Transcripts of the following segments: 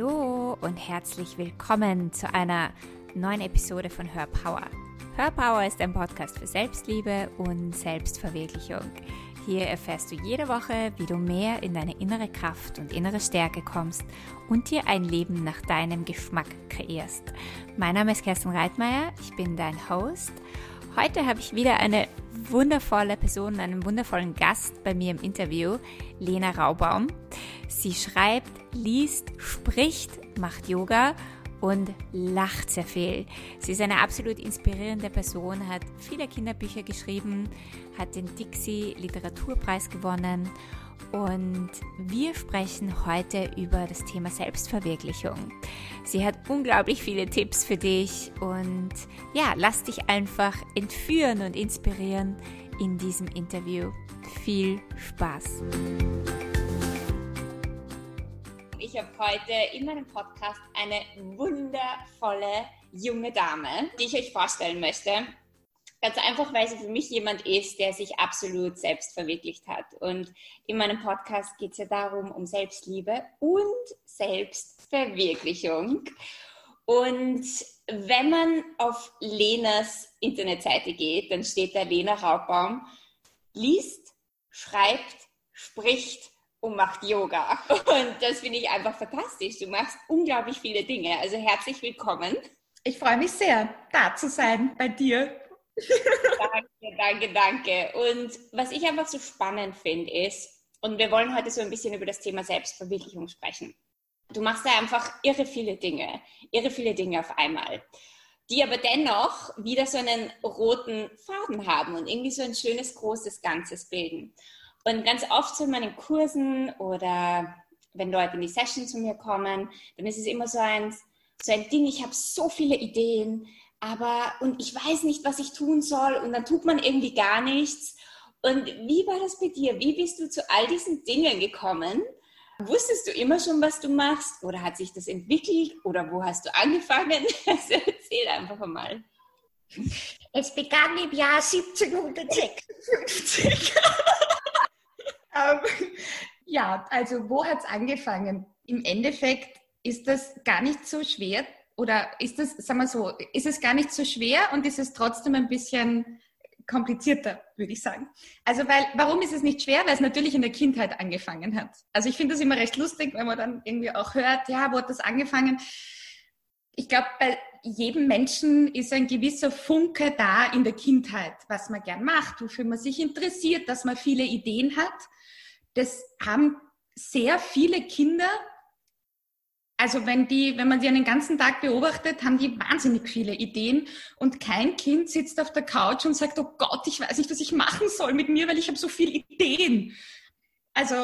Hallo und herzlich willkommen zu einer neuen Episode von Hör Power. Hör Power ist ein Podcast für Selbstliebe und Selbstverwirklichung. Hier erfährst du jede Woche, wie du mehr in deine innere Kraft und innere Stärke kommst und dir ein Leben nach deinem Geschmack kreierst. Mein Name ist Kerstin Reitmeier, ich bin dein Host. Heute habe ich wieder eine wundervolle Person, einen wundervollen Gast bei mir im Interview, Lena Raubaum. Sie schreibt, liest, spricht, macht Yoga und lacht sehr viel. Sie ist eine absolut inspirierende Person, hat viele Kinderbücher geschrieben, hat den Dixie Literaturpreis gewonnen und wir sprechen heute über das Thema Selbstverwirklichung. Sie hat unglaublich viele Tipps für dich und ja, lass dich einfach entführen und inspirieren in diesem Interview. Viel Spaß! Ich habe heute in meinem Podcast eine wundervolle junge Dame, die ich euch vorstellen möchte. Ganz einfach, weil sie für mich jemand ist, der sich absolut selbst verwirklicht hat. Und in meinem Podcast geht es ja darum, um Selbstliebe und Selbstverwirklichung. Und wenn man auf Lenas Internetseite geht, dann steht da Lena Raubbaum, liest, schreibt, spricht und macht Yoga. Und das finde ich einfach fantastisch. Du machst unglaublich viele Dinge. Also herzlich willkommen. Ich freue mich sehr, da zu sein bei dir danke, danke, danke. Und was ich einfach so spannend finde, ist, und wir wollen heute so ein bisschen über das Thema Selbstverwirklichung sprechen. Du machst da einfach irre viele Dinge, irre viele Dinge auf einmal, die aber dennoch wieder so einen roten Faden haben und irgendwie so ein schönes, großes Ganzes bilden. Und ganz oft so in meinen Kursen oder wenn Leute in die Session zu mir kommen, dann ist es immer so ein, so ein Ding, ich habe so viele Ideen, aber und ich weiß nicht, was ich tun soll und dann tut man irgendwie gar nichts. Und wie war das bei dir? Wie bist du zu all diesen Dingen gekommen? Wusstest du immer schon, was du machst oder hat sich das entwickelt oder wo hast du angefangen? Also erzähl einfach mal. Es begann im Jahr 1756. ähm, ja, also wo hat es angefangen? Im Endeffekt ist das gar nicht so schwer oder ist es, sagen wir so, ist es gar nicht so schwer und ist es trotzdem ein bisschen komplizierter, würde ich sagen. Also, weil, warum ist es nicht schwer? Weil es natürlich in der Kindheit angefangen hat. Also, ich finde das immer recht lustig, wenn man dann irgendwie auch hört, ja, wo hat das angefangen? Ich glaube, bei jedem Menschen ist ein gewisser Funke da in der Kindheit, was man gern macht, wofür man sich interessiert, dass man viele Ideen hat. Das haben sehr viele Kinder also wenn die, wenn man die einen ganzen Tag beobachtet, haben die wahnsinnig viele Ideen und kein Kind sitzt auf der Couch und sagt, oh Gott, ich weiß nicht, was ich machen soll mit mir, weil ich habe so viele Ideen. Also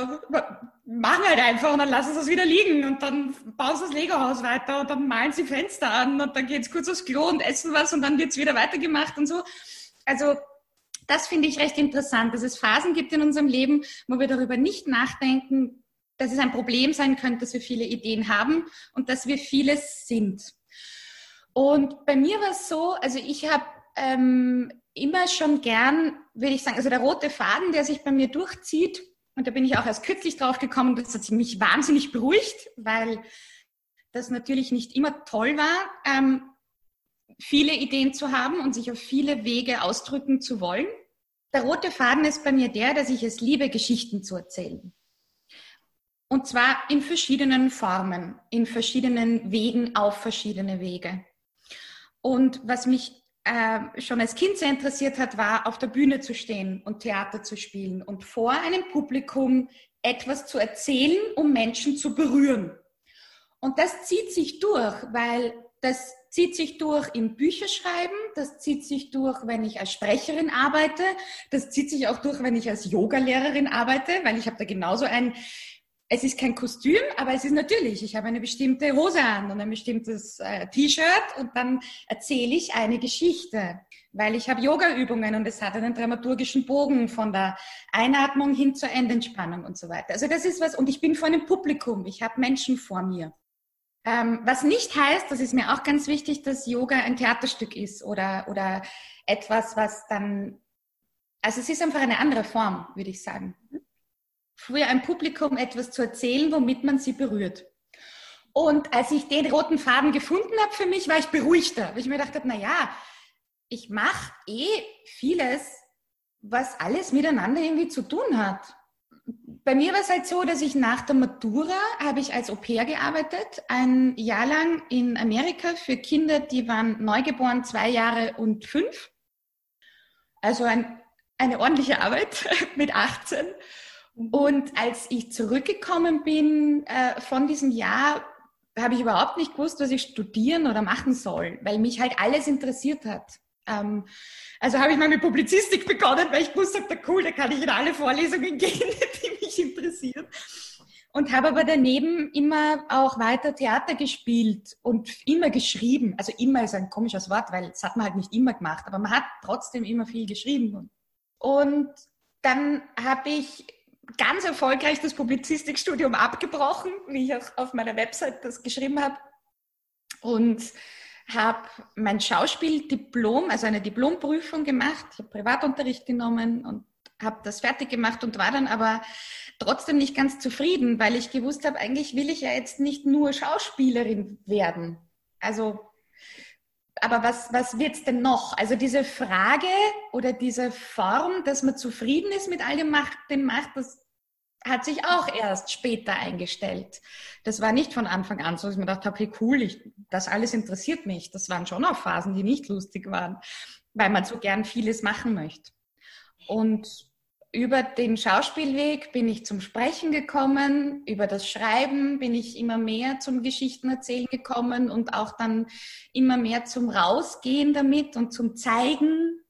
machen halt einfach und dann lassen sie es wieder liegen und dann bauen sie das Lego-Haus weiter und dann malen sie Fenster an und dann geht es kurz aufs Klo und essen was und dann wird es wieder weitergemacht und so. Also das finde ich recht interessant, dass es Phasen gibt in unserem Leben, wo wir darüber nicht nachdenken, dass es ein Problem sein könnte, dass wir viele Ideen haben und dass wir vieles sind. Und bei mir war es so, also ich habe ähm, immer schon gern, würde ich sagen, also der rote Faden, der sich bei mir durchzieht, und da bin ich auch erst kürzlich drauf gekommen, das hat mich wahnsinnig beruhigt, weil das natürlich nicht immer toll war, ähm, viele Ideen zu haben und sich auf viele Wege ausdrücken zu wollen. Der rote Faden ist bei mir der, dass ich es liebe, Geschichten zu erzählen. Und zwar in verschiedenen Formen, in verschiedenen Wegen, auf verschiedene Wege. Und was mich äh, schon als Kind sehr interessiert hat, war auf der Bühne zu stehen und Theater zu spielen und vor einem Publikum etwas zu erzählen, um Menschen zu berühren. Und das zieht sich durch, weil das zieht sich durch im Bücherschreiben, das zieht sich durch, wenn ich als Sprecherin arbeite, das zieht sich auch durch, wenn ich als Yogalehrerin arbeite, weil ich habe da genauso ein es ist kein Kostüm, aber es ist natürlich, ich habe eine bestimmte Hose an und ein bestimmtes äh, T-Shirt und dann erzähle ich eine Geschichte, weil ich habe Yoga-Übungen und es hat einen dramaturgischen Bogen von der Einatmung hin zur Endentspannung und so weiter. Also das ist was, und ich bin vor einem Publikum, ich habe Menschen vor mir. Ähm, was nicht heißt, das ist mir auch ganz wichtig, dass Yoga ein Theaterstück ist oder, oder etwas, was dann, also es ist einfach eine andere Form, würde ich sagen früher ein Publikum etwas zu erzählen, womit man sie berührt. Und als ich den roten Faden gefunden habe für mich, war ich beruhigter. Weil ich mir gedacht habe, na ja, ich mache eh vieles, was alles miteinander irgendwie zu tun hat. Bei mir war es halt so, dass ich nach der Matura habe ich als Au-pair gearbeitet, ein Jahr lang in Amerika für Kinder, die waren neugeboren, zwei Jahre und fünf. Also ein, eine ordentliche Arbeit mit 18. Und als ich zurückgekommen bin äh, von diesem Jahr, habe ich überhaupt nicht gewusst, was ich studieren oder machen soll, weil mich halt alles interessiert hat. Ähm, also habe ich mal mit Publizistik begonnen, weil ich gewusst habe, cool, da kann ich in alle Vorlesungen gehen, die mich interessieren. Und habe aber daneben immer auch weiter Theater gespielt und immer geschrieben. Also immer ist ein komisches Wort, weil das hat man halt nicht immer gemacht, aber man hat trotzdem immer viel geschrieben. Und dann habe ich ganz erfolgreich das Publizistikstudium abgebrochen, wie ich auch auf meiner Website das geschrieben habe. Und habe mein Schauspieldiplom, also eine Diplomprüfung gemacht. Ich habe Privatunterricht genommen und habe das fertig gemacht und war dann aber trotzdem nicht ganz zufrieden, weil ich gewusst habe, eigentlich will ich ja jetzt nicht nur Schauspielerin werden. Also, aber was, was wird's denn noch? Also diese Frage oder diese Form, dass man zufrieden ist mit all dem Macht, dem Macht, das hat sich auch erst später eingestellt. Das war nicht von Anfang an so, dass ich mir dachte, okay, cool, ich, das alles interessiert mich. Das waren schon auch Phasen, die nicht lustig waren, weil man so gern vieles machen möchte. Und über den Schauspielweg bin ich zum Sprechen gekommen, über das Schreiben bin ich immer mehr zum Geschichtenerzählen gekommen und auch dann immer mehr zum Rausgehen damit und zum Zeigen.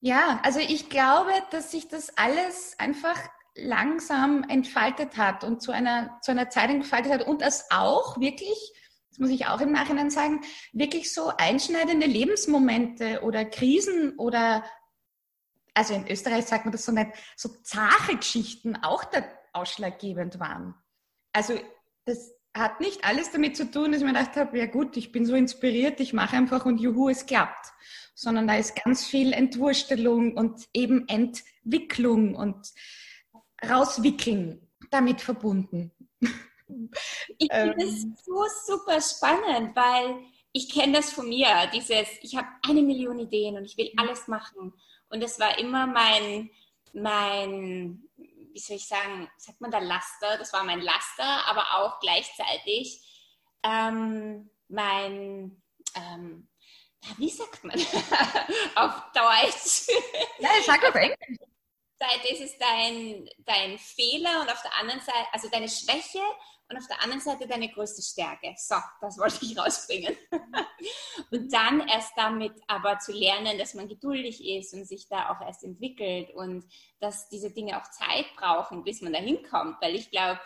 Ja, also ich glaube, dass sich das alles einfach langsam entfaltet hat und zu einer, zu einer Zeit entfaltet hat und es auch wirklich, das muss ich auch im Nachhinein sagen, wirklich so einschneidende Lebensmomente oder Krisen oder, also in Österreich sagt man das so nicht, so zahre Geschichten auch da ausschlaggebend waren. Also das hat nicht alles damit zu tun, dass ich mir gedacht habe, ja gut, ich bin so inspiriert, ich mache einfach und juhu, es klappt. Sondern da ist ganz viel Entwurstelung und eben Entwicklung und rauswickeln damit verbunden. Ich finde es ähm. so super spannend, weil ich kenne das von mir, dieses, ich habe eine Million Ideen und ich will alles machen. Und das war immer mein, mein, wie soll ich sagen, sagt man da Laster, das war mein Laster, aber auch gleichzeitig ähm, mein, ähm, wie sagt man auf Deutsch? Ja, ich sage auf Englisch. Seite ist es dein, dein Fehler und auf der anderen Seite, also deine Schwäche und auf der anderen Seite deine größte Stärke. So, das wollte ich rausbringen. und dann erst damit aber zu lernen, dass man geduldig ist und sich da auch erst entwickelt und dass diese Dinge auch Zeit brauchen, bis man da hinkommt. Weil ich glaube,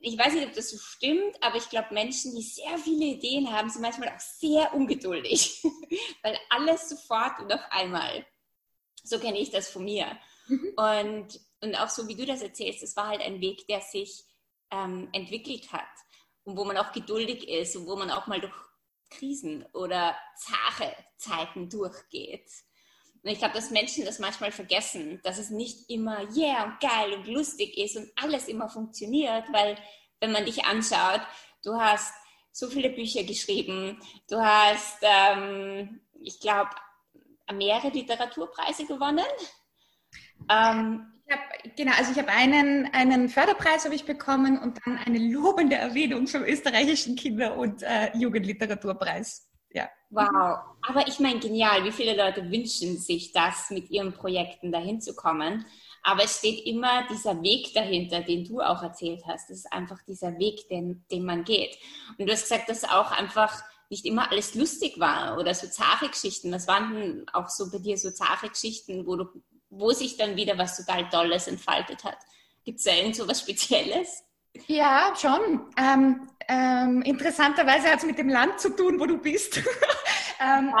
ich weiß nicht, ob das so stimmt, aber ich glaube, Menschen, die sehr viele Ideen haben, sind manchmal auch sehr ungeduldig, weil alles sofort und auf einmal so kenne ich das von mir. Mhm. Und, und auch so, wie du das erzählst, es war halt ein Weg, der sich ähm, entwickelt hat und wo man auch geduldig ist und wo man auch mal durch Krisen oder zahre Zeiten durchgeht. Und ich glaube, dass Menschen das manchmal vergessen, dass es nicht immer yeah und geil und lustig ist und alles immer funktioniert, weil wenn man dich anschaut, du hast so viele Bücher geschrieben, du hast, ähm, ich glaube, mehrere Literaturpreise gewonnen. Ähm, hab, genau, also ich habe einen, einen Förderpreis habe ich bekommen und dann eine lobende Erwähnung vom österreichischen Kinder- und äh, Jugendliteraturpreis. Ja. Wow, aber ich meine, genial, wie viele Leute wünschen sich das, mit ihren Projekten dahin zu kommen. Aber es steht immer dieser Weg dahinter, den du auch erzählt hast. Das ist einfach dieser Weg, den, den man geht. Und du hast gesagt, dass auch einfach nicht immer alles lustig war oder so zahre Geschichten. Was waren denn auch so bei dir so zahre Geschichten, wo, du, wo sich dann wieder was total Tolles entfaltet hat? Gibt es da irgend so was Spezielles? Ja, schon. Ähm, ähm, interessanterweise hat es mit dem Land zu tun, wo du bist. ähm,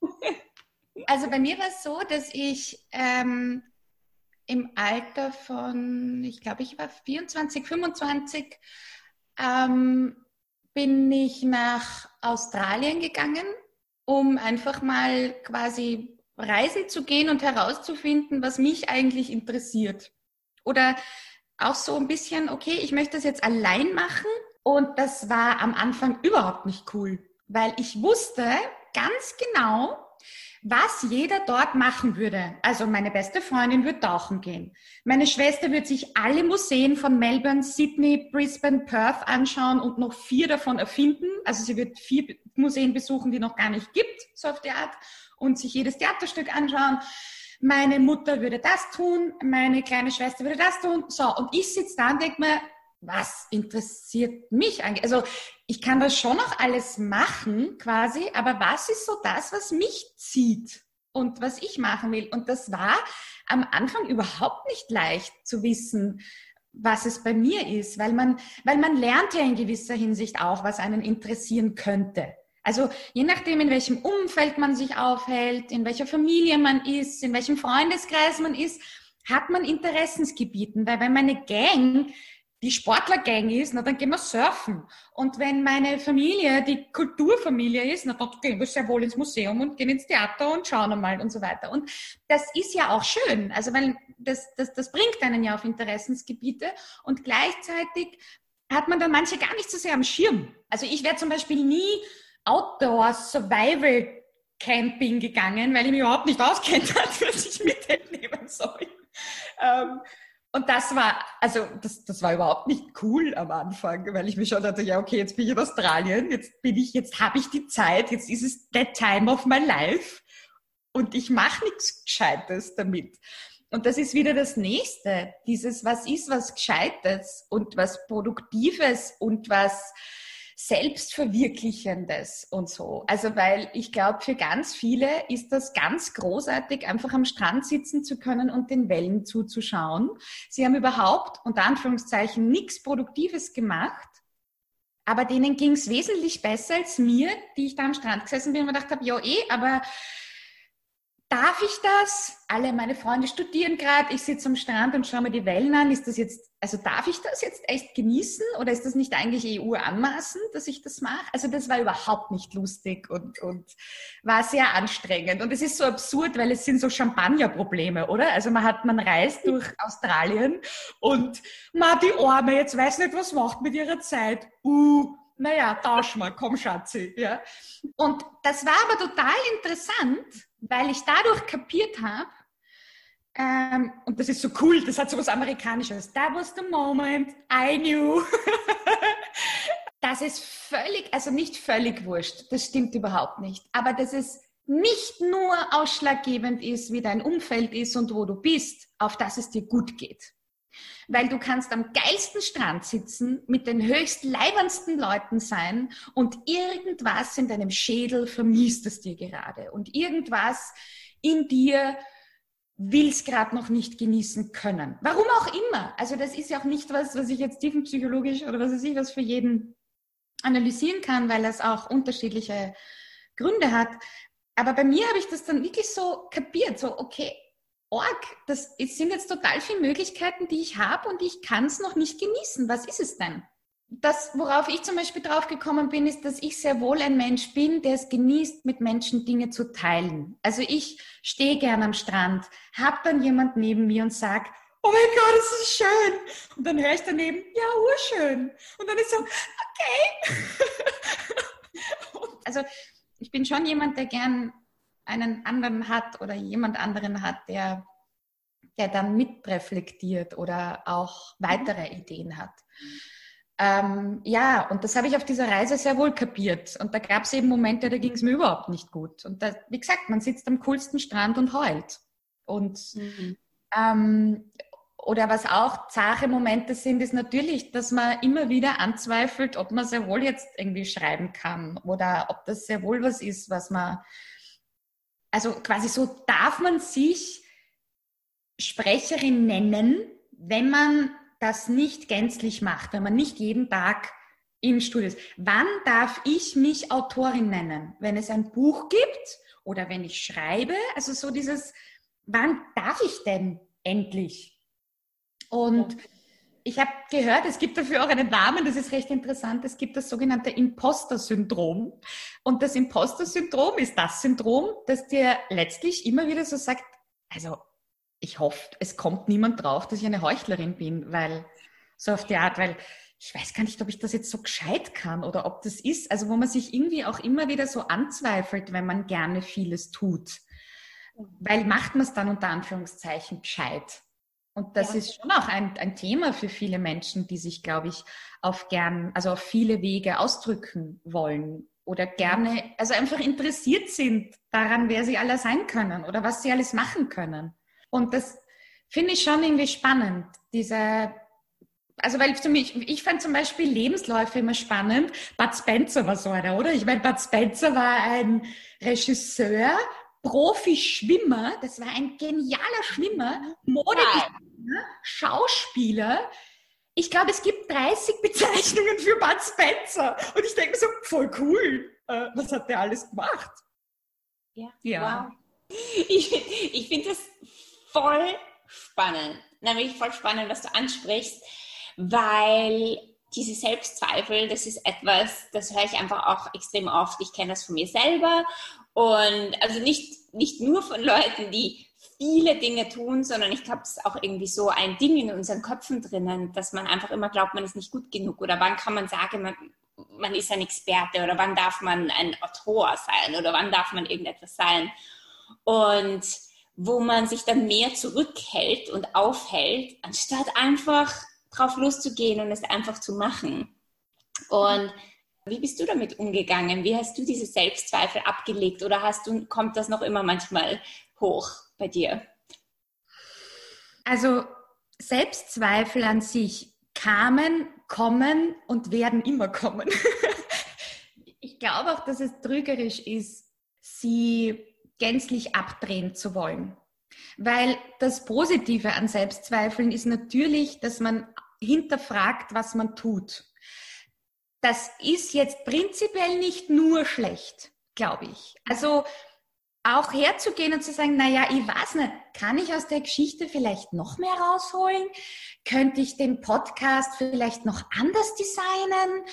also bei mir war es so, dass ich ähm, im Alter von, ich glaube, ich war 24, 25, ähm, bin ich nach Australien gegangen, um einfach mal quasi reisen zu gehen und herauszufinden, was mich eigentlich interessiert. Oder auch so ein bisschen, okay, ich möchte das jetzt allein machen Und das war am Anfang überhaupt nicht cool, weil ich wusste ganz genau, was jeder dort machen würde. Also meine beste Freundin würde tauchen gehen. Meine Schwester würde sich alle Museen von Melbourne, Sydney, Brisbane, Perth anschauen und noch vier davon erfinden. Also sie wird vier Museen besuchen, die noch gar nicht gibt, so auf die Art, und sich jedes Theaterstück anschauen. Meine Mutter würde das tun, meine kleine Schwester würde das tun. So, und ich sitze da und denke mir, was interessiert mich eigentlich? Also ich kann das schon noch alles machen quasi, aber was ist so das, was mich zieht und was ich machen will? Und das war am Anfang überhaupt nicht leicht zu wissen, was es bei mir ist, weil man, weil man lernt ja in gewisser Hinsicht auch, was einen interessieren könnte. Also je nachdem, in welchem Umfeld man sich aufhält, in welcher Familie man ist, in welchem Freundeskreis man ist, hat man Interessensgebieten. Weil wenn meine Gang die Sportlergang ist, na, dann gehen wir surfen. Und wenn meine Familie die Kulturfamilie ist, na, dann gehen wir sehr wohl ins Museum und gehen ins Theater und schauen einmal und so weiter. Und das ist ja auch schön. Also, weil das, das, das bringt einen ja auf Interessensgebiete und gleichzeitig hat man dann manche gar nicht so sehr am Schirm. Also, ich wäre zum Beispiel nie Outdoor Survival Camping gegangen, weil ich mich überhaupt nicht auskennt was ich mit nehmen soll. Ähm, und das war, also das, das war überhaupt nicht cool am Anfang, weil ich mir schon dachte, ja, okay, jetzt bin ich in Australien, jetzt bin ich, jetzt habe ich die Zeit, jetzt ist es the time of my life und ich mache nichts Gescheites damit. Und das ist wieder das Nächste, dieses, was ist was Gescheites und was Produktives und was Selbstverwirklichendes und so. Also weil ich glaube, für ganz viele ist das ganz großartig, einfach am Strand sitzen zu können und den Wellen zuzuschauen. Sie haben überhaupt, unter Anführungszeichen, nichts Produktives gemacht. Aber denen ging es wesentlich besser als mir, die ich da am Strand gesessen bin und mir gedacht habe, ja eh, aber darf ich das? Alle meine Freunde studieren gerade, ich sitze am Strand und schaue mir die Wellen an. Ist das jetzt, also darf ich das jetzt echt genießen oder ist das nicht eigentlich EU anmaßend, dass ich das mache? Also das war überhaupt nicht lustig und, und war sehr anstrengend. Und es ist so absurd, weil es sind so Champagnerprobleme, oder? Also man hat, man reist durch Australien und ma, die Arme, jetzt weiß nicht, was macht mit ihrer Zeit. Uh, naja, tausch mal, komm Schatzi. Ja. Und das war aber total interessant, weil ich dadurch kapiert habe, ähm, und das ist so cool, das hat so was Amerikanisches. That was the moment I knew. das ist völlig, also nicht völlig wurscht, das stimmt überhaupt nicht, aber dass es nicht nur ausschlaggebend ist, wie dein Umfeld ist und wo du bist, auf das es dir gut geht. Weil du kannst am geilsten Strand sitzen, mit den höchst leibendsten Leuten sein und irgendwas in deinem Schädel vermisst es dir gerade. Und irgendwas in dir will es gerade noch nicht genießen können. Warum auch immer. Also das ist ja auch nicht was, was ich jetzt tiefenpsychologisch oder was weiß ich, was für jeden analysieren kann, weil das auch unterschiedliche Gründe hat. Aber bei mir habe ich das dann wirklich so kapiert, so okay, Org, das sind jetzt total viele Möglichkeiten, die ich habe und ich kann es noch nicht genießen. Was ist es denn? Das, worauf ich zum Beispiel drauf gekommen bin, ist, dass ich sehr wohl ein Mensch bin, der es genießt, mit Menschen Dinge zu teilen. Also ich stehe gern am Strand, habe dann jemand neben mir und sage, oh mein Gott, das ist schön. Und dann höre ich daneben, ja, urschön. Und dann ist so, okay. also ich bin schon jemand, der gern einen anderen hat oder jemand anderen hat, der, der dann mitreflektiert oder auch weitere Ideen hat. Ähm, ja, und das habe ich auf dieser Reise sehr wohl kapiert. Und da gab es eben Momente, da ging es mir überhaupt nicht gut. Und da, wie gesagt, man sitzt am coolsten Strand und heult. Und mhm. ähm, oder was auch zahre Momente sind, ist natürlich, dass man immer wieder anzweifelt, ob man sehr wohl jetzt irgendwie schreiben kann oder ob das sehr wohl was ist, was man also quasi so darf man sich Sprecherin nennen, wenn man das nicht gänzlich macht, wenn man nicht jeden Tag im Studio ist. Wann darf ich mich Autorin nennen? Wenn es ein Buch gibt oder wenn ich schreibe? Also so dieses, wann darf ich denn endlich? Und ich habe gehört, es gibt dafür auch einen Namen, das ist recht interessant. Es gibt das sogenannte Imposter-Syndrom. Und das Imposter-Syndrom ist das Syndrom, das dir letztlich immer wieder so sagt, also ich hoffe, es kommt niemand drauf, dass ich eine Heuchlerin bin, weil so auf die Art, weil ich weiß gar nicht, ob ich das jetzt so gescheit kann oder ob das ist, also wo man sich irgendwie auch immer wieder so anzweifelt, wenn man gerne vieles tut. Weil macht man es dann unter Anführungszeichen gescheit? Und das ja. ist schon auch ein, ein Thema für viele Menschen, die sich, glaube ich, auf gern, also auf viele Wege ausdrücken wollen oder gerne, also einfach interessiert sind daran, wer sie alle sein können oder was sie alles machen können. Und das finde ich schon irgendwie spannend, diese, also weil für mich, ich fand zum Beispiel Lebensläufe immer spannend. Bud Spencer war so einer, oder? Ich meine, Bud Spencer war ein Regisseur, Profi-Schwimmer, das war ein genialer Schwimmer, Modedesigner, Schauspieler. Ich glaube, es gibt 30 Bezeichnungen für Bud Spencer. Und ich denke mir so, voll cool. Äh, was hat der alles gemacht? Ja, ja. wow. Ich, ich finde das voll spannend. Nämlich voll spannend, was du ansprichst, weil diese Selbstzweifel, das ist etwas, das höre ich einfach auch extrem oft. Ich kenne das von mir selber und also nicht, nicht nur von Leuten, die viele Dinge tun, sondern ich glaube, es ist auch irgendwie so ein Ding in unseren Köpfen drinnen, dass man einfach immer glaubt, man ist nicht gut genug oder wann kann man sagen, man, man ist ein Experte oder wann darf man ein Autor sein oder wann darf man irgendetwas sein. Und wo man sich dann mehr zurückhält und aufhält, anstatt einfach drauf loszugehen und es einfach zu machen. Und wie bist du damit umgegangen? Wie hast du diese Selbstzweifel abgelegt oder hast du, kommt das noch immer manchmal hoch bei dir? Also Selbstzweifel an sich kamen, kommen und werden immer kommen. ich glaube auch, dass es trügerisch ist, sie gänzlich abdrehen zu wollen. Weil das Positive an Selbstzweifeln ist natürlich, dass man hinterfragt, was man tut das ist jetzt prinzipiell nicht nur schlecht, glaube ich. Also auch herzugehen und zu sagen, naja, ich weiß nicht, kann ich aus der Geschichte vielleicht noch mehr rausholen? Könnte ich den Podcast vielleicht noch anders designen?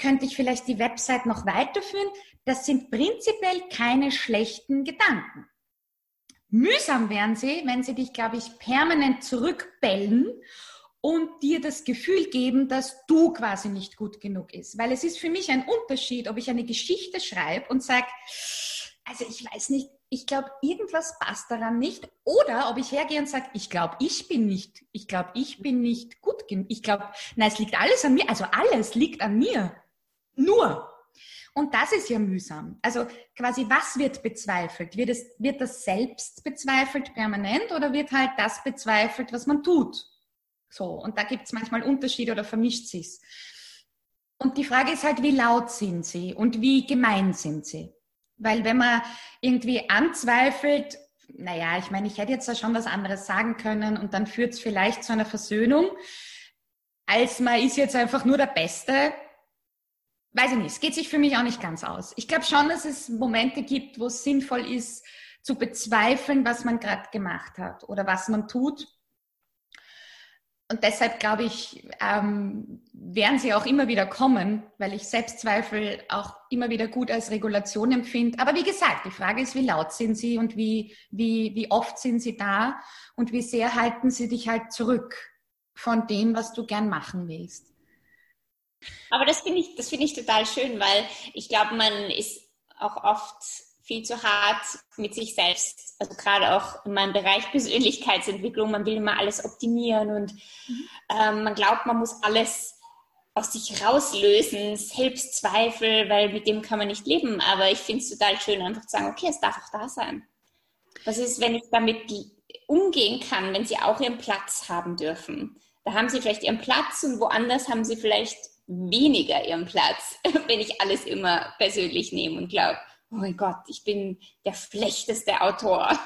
Könnte ich vielleicht die Website noch weiterführen? Das sind prinzipiell keine schlechten Gedanken. Mühsam wären sie, wenn sie dich, glaube ich, permanent zurückbellen und dir das Gefühl geben, dass du quasi nicht gut genug ist. Weil es ist für mich ein Unterschied, ob ich eine Geschichte schreibe und sage, also ich weiß nicht, ich glaube, irgendwas passt daran nicht. Oder ob ich hergehe und sage, ich glaube, ich bin nicht, ich glaube, ich bin nicht gut genug. Ich glaube, nein, es liegt alles an mir. Also alles liegt an mir. Nur. Und das ist ja mühsam. Also quasi, was wird bezweifelt? Wird, es, wird das selbst bezweifelt permanent oder wird halt das bezweifelt, was man tut? So, und da gibt es manchmal Unterschiede oder vermischt sich's. Und die Frage ist halt, wie laut sind sie und wie gemein sind sie? Weil wenn man irgendwie anzweifelt, naja, ich meine, ich hätte jetzt da schon was anderes sagen können und dann führt es vielleicht zu einer Versöhnung, als man ist jetzt einfach nur der Beste. Weiß ich nicht, es geht sich für mich auch nicht ganz aus. Ich glaube schon, dass es Momente gibt, wo es sinnvoll ist, zu bezweifeln, was man gerade gemacht hat oder was man tut und deshalb glaube ich, ähm, werden sie auch immer wieder kommen, weil ich Selbstzweifel auch immer wieder gut als Regulation empfinde. Aber wie gesagt, die Frage ist, wie laut sind sie und wie, wie, wie oft sind sie da und wie sehr halten sie dich halt zurück von dem, was du gern machen willst. Aber das finde ich, das finde ich total schön, weil ich glaube, man ist auch oft viel zu hart mit sich selbst. Also gerade auch in meinem Bereich Persönlichkeitsentwicklung, man will immer alles optimieren und mhm. ähm, man glaubt, man muss alles aus sich rauslösen, Selbstzweifel, weil mit dem kann man nicht leben. Aber ich finde es total schön, einfach zu sagen, okay, es darf auch da sein. Was ist, wenn ich damit umgehen kann, wenn sie auch ihren Platz haben dürfen? Da haben sie vielleicht ihren Platz und woanders haben sie vielleicht weniger ihren Platz, wenn ich alles immer persönlich nehme und glaube, oh mein Gott, ich bin der schlechteste Autor.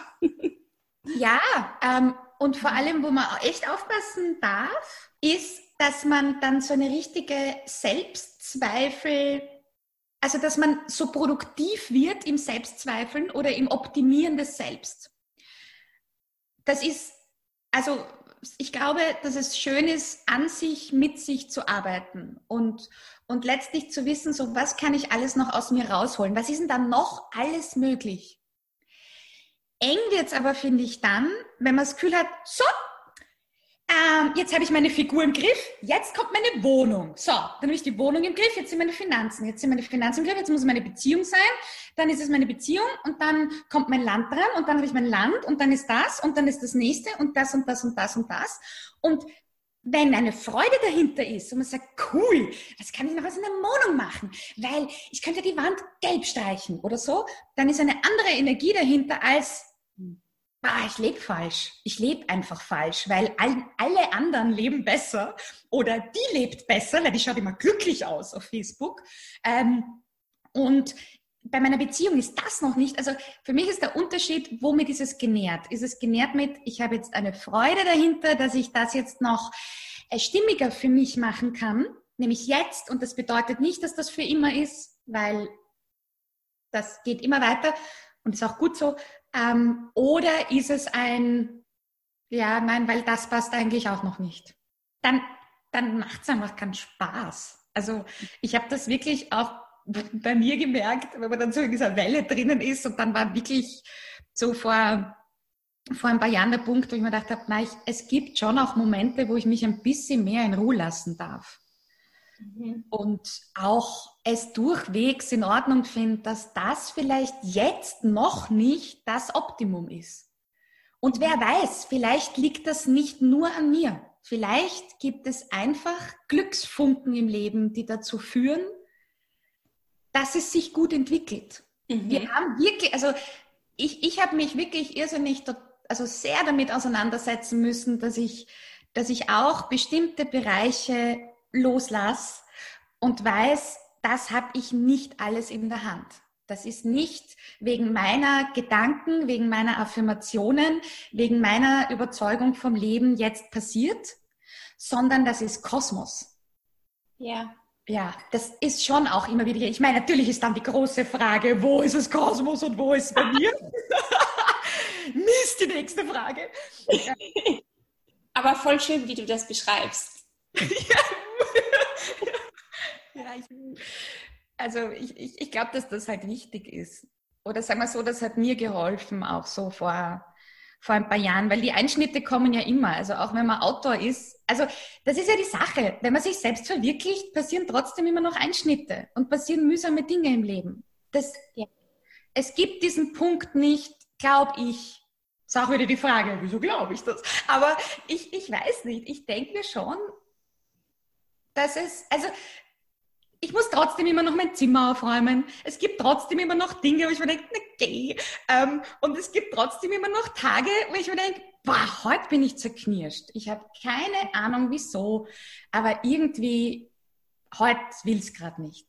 ja, ähm, und vor allem, wo man echt aufpassen darf, ist, dass man dann so eine richtige Selbstzweifel, also dass man so produktiv wird im Selbstzweifeln oder im Optimieren des Selbst. Das ist, also ich glaube, dass es schön ist, an sich, mit sich zu arbeiten und, und letztlich zu wissen, so was kann ich alles noch aus mir rausholen? Was ist denn dann noch alles möglich? Eng wird es aber, finde ich, dann, wenn man das Gefühl hat, so, ähm, jetzt habe ich meine Figur im Griff, jetzt kommt meine Wohnung. So, dann habe ich die Wohnung im Griff, jetzt sind meine Finanzen, jetzt sind meine Finanzen im Griff, jetzt muss meine Beziehung sein, dann ist es meine Beziehung und dann kommt mein Land dran und dann habe ich mein Land und dann ist das und dann ist das nächste und das und das und das und das. Und wenn eine Freude dahinter ist und man sagt, cool, was kann ich noch was in der Wohnung machen? Weil ich könnte die Wand gelb streichen oder so, dann ist eine andere Energie dahinter als, ah, ich lebe falsch. Ich lebe einfach falsch, weil all, alle anderen leben besser oder die lebt besser, weil die schaut immer glücklich aus auf Facebook. Ähm, und bei meiner Beziehung ist das noch nicht. Also für mich ist der Unterschied, womit ist es genährt? Ist es genährt mit, ich habe jetzt eine Freude dahinter, dass ich das jetzt noch äh, stimmiger für mich machen kann, nämlich jetzt. Und das bedeutet nicht, dass das für immer ist, weil das geht immer weiter und ist auch gut so. Ähm, oder ist es ein, ja, nein, weil das passt eigentlich auch noch nicht. Dann, dann macht es einfach keinen Spaß. Also ich habe das wirklich auch bei mir gemerkt, wenn man dann so in dieser Welle drinnen ist und dann war wirklich so vor, vor ein paar Jahren der Punkt, wo ich mir gedacht habe, nein, ich, es gibt schon auch Momente, wo ich mich ein bisschen mehr in Ruhe lassen darf. Mhm. Und auch es durchwegs in Ordnung finde, dass das vielleicht jetzt noch nicht das Optimum ist. Und wer weiß, vielleicht liegt das nicht nur an mir. Vielleicht gibt es einfach Glücksfunken im Leben, die dazu führen, dass es sich gut entwickelt. Mhm. Wir haben wirklich, also ich, ich habe mich wirklich irrsinnig, also sehr damit auseinandersetzen müssen, dass ich, dass ich auch bestimmte Bereiche loslasse und weiß, das habe ich nicht alles in der Hand. Das ist nicht wegen meiner Gedanken, wegen meiner Affirmationen, wegen meiner Überzeugung vom Leben jetzt passiert, sondern das ist Kosmos. Ja ja, das ist schon auch immer wieder. Ich meine, natürlich ist dann die große Frage, wo ist das Kosmos und wo ist es bei mir? Mist, die nächste Frage. Aber voll schön, wie du das beschreibst. ja, ja ich, also ich, ich, ich glaube, dass das halt wichtig ist. Oder sagen wir so, das hat mir geholfen, auch so vor vor ein paar Jahren, weil die Einschnitte kommen ja immer. Also auch wenn man Autor ist. Also das ist ja die Sache. Wenn man sich selbst verwirklicht, passieren trotzdem immer noch Einschnitte und passieren mühsame Dinge im Leben. Das, ja. Es gibt diesen Punkt nicht, glaube ich. Ist auch wieder die Frage, wieso glaube ich das? Aber ich, ich weiß nicht. Ich denke mir schon, dass es, also ich muss trotzdem immer noch mein Zimmer aufräumen. Es gibt trotzdem immer noch Dinge, wo ich mir denke, na geh. Ähm, und es gibt trotzdem immer noch Tage, wo ich mir denke, boah, heute bin ich zerknirscht. Ich habe keine Ahnung wieso, aber irgendwie, heute will es gerade nicht.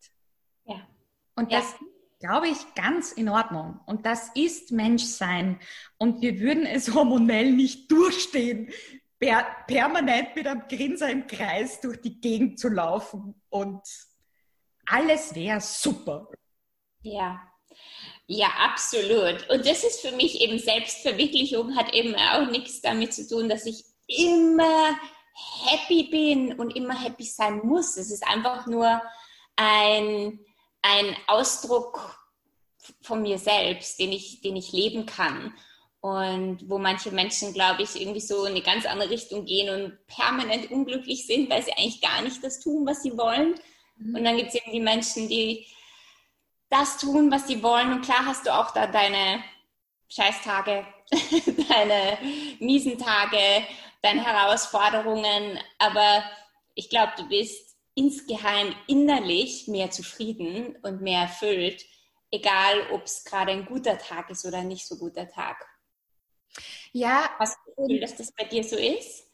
Ja. Und das ja. glaube ich ganz in Ordnung. Und das ist Menschsein. Und wir würden es hormonell nicht durchstehen, per permanent mit einem Grinser im Kreis durch die Gegend zu laufen und alles wäre super. Ja. Ja, absolut. Und das ist für mich eben Selbstverwirklichung, hat eben auch nichts damit zu tun, dass ich immer happy bin und immer happy sein muss. Es ist einfach nur ein, ein Ausdruck von mir selbst, den ich, den ich leben kann. Und wo manche Menschen, glaube ich, irgendwie so in eine ganz andere Richtung gehen und permanent unglücklich sind, weil sie eigentlich gar nicht das tun, was sie wollen. Mhm. Und dann gibt es eben die Menschen, die das tun, was sie wollen. Und klar hast du auch da deine Scheißtage, deine miesen Tage, deine Herausforderungen. Aber ich glaube, du bist insgeheim innerlich mehr zufrieden und mehr erfüllt, egal ob es gerade ein guter Tag ist oder nicht so guter Tag. Ja. Hast du das Gefühl, dass das bei dir so ist?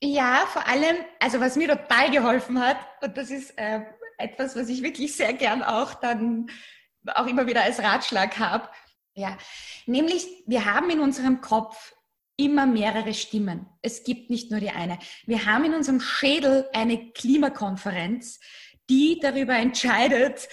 Ja, vor allem, also was mir total geholfen hat, und das ist äh, etwas, was ich wirklich sehr gern auch dann auch immer wieder als Ratschlag habe. Ja, nämlich wir haben in unserem Kopf immer mehrere Stimmen. Es gibt nicht nur die eine. Wir haben in unserem Schädel eine Klimakonferenz, die darüber entscheidet,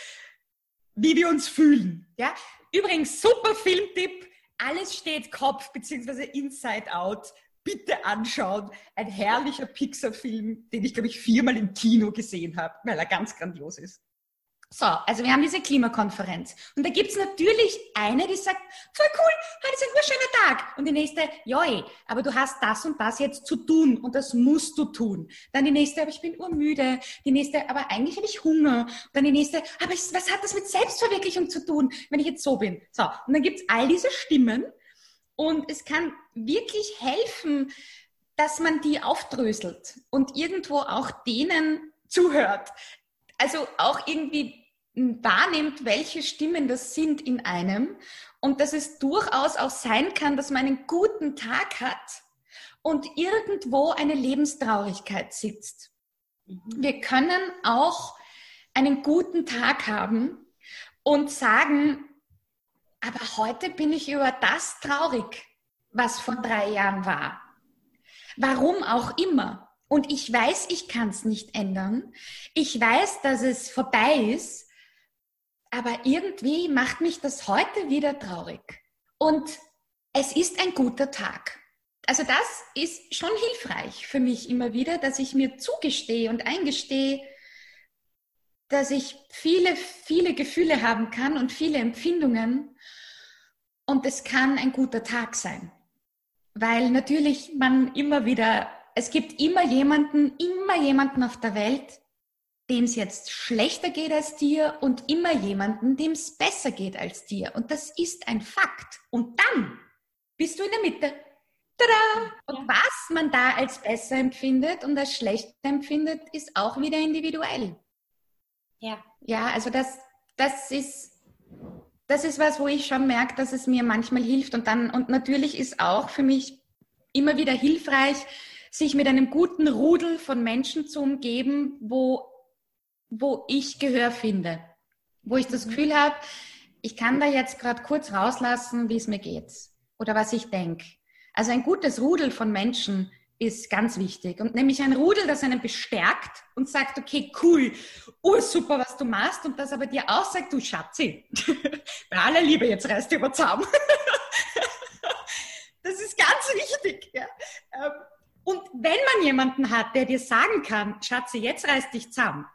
wie wir uns fühlen. Ja? Übrigens, super Filmtipp. Alles steht Kopf bzw. Inside Out bitte anschauen. Ein herrlicher Pixar-Film, den ich, glaube ich, viermal im Kino gesehen habe, weil er ganz grandios ist. So, also wir haben diese Klimakonferenz. Und da gibt's natürlich eine, die sagt, voll cool, heute ist ein urschöner Tag. Und die nächste, joi, aber du hast das und das jetzt zu tun und das musst du tun. Dann die nächste, aber ich bin urmüde. Die nächste, aber eigentlich habe ich Hunger. Dann die nächste, aber was hat das mit Selbstverwirklichung zu tun, wenn ich jetzt so bin? So, und dann gibt's all diese Stimmen und es kann wirklich helfen, dass man die aufdröselt und irgendwo auch denen zuhört. Also auch irgendwie wahrnimmt, welche Stimmen das sind in einem und dass es durchaus auch sein kann, dass man einen guten Tag hat und irgendwo eine Lebenstraurigkeit sitzt. Mhm. Wir können auch einen guten Tag haben und sagen, aber heute bin ich über das traurig, was vor drei Jahren war. Warum auch immer. Und ich weiß, ich kann es nicht ändern. Ich weiß, dass es vorbei ist aber irgendwie macht mich das heute wieder traurig. Und es ist ein guter Tag. Also das ist schon hilfreich für mich immer wieder, dass ich mir zugestehe und eingestehe, dass ich viele, viele Gefühle haben kann und viele Empfindungen. Und es kann ein guter Tag sein. Weil natürlich man immer wieder, es gibt immer jemanden, immer jemanden auf der Welt, dem es jetzt schlechter geht als dir und immer jemanden, dem es besser geht als dir. Und das ist ein Fakt. Und dann bist du in der Mitte. Tada! Und was man da als besser empfindet und als schlechter empfindet, ist auch wieder individuell. Ja. Ja, also das, das ist, das ist was, wo ich schon merke, dass es mir manchmal hilft. Und dann, und natürlich ist auch für mich immer wieder hilfreich, sich mit einem guten Rudel von Menschen zu umgeben, wo wo ich Gehör finde, wo ich das mhm. Gefühl habe, ich kann da jetzt gerade kurz rauslassen, wie es mir geht oder was ich denke. Also ein gutes Rudel von Menschen ist ganz wichtig. Und nämlich ein Rudel, das einen bestärkt und sagt, okay, cool, oh, super, was du machst. Und das aber dir auch sagt, du Schatzi, bei aller Liebe, jetzt reißt du über zusammen. das ist ganz wichtig. Ja. Ähm, und wenn man jemanden hat, der dir sagen kann, Schatzi, jetzt reißt dich zusammen,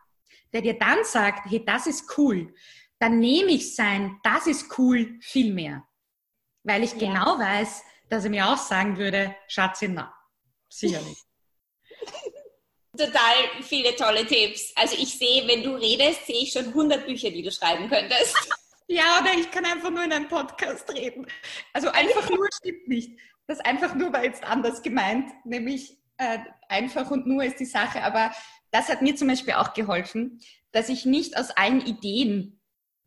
der dir dann sagt, hey, das ist cool, dann nehme ich sein, das ist cool, viel mehr. Weil ich ja. genau weiß, dass er mir auch sagen würde, Schatzi, na, sicher nicht. Total viele tolle Tipps. Also ich sehe, wenn du redest, sehe ich schon 100 Bücher, die du schreiben könntest. Ja, oder ich kann einfach nur in einem Podcast reden. Also einfach nur stimmt nicht. Das einfach nur war jetzt anders gemeint, nämlich äh, einfach und nur ist die Sache. Aber das hat mir zum Beispiel auch geholfen, dass ich nicht aus allen Ideen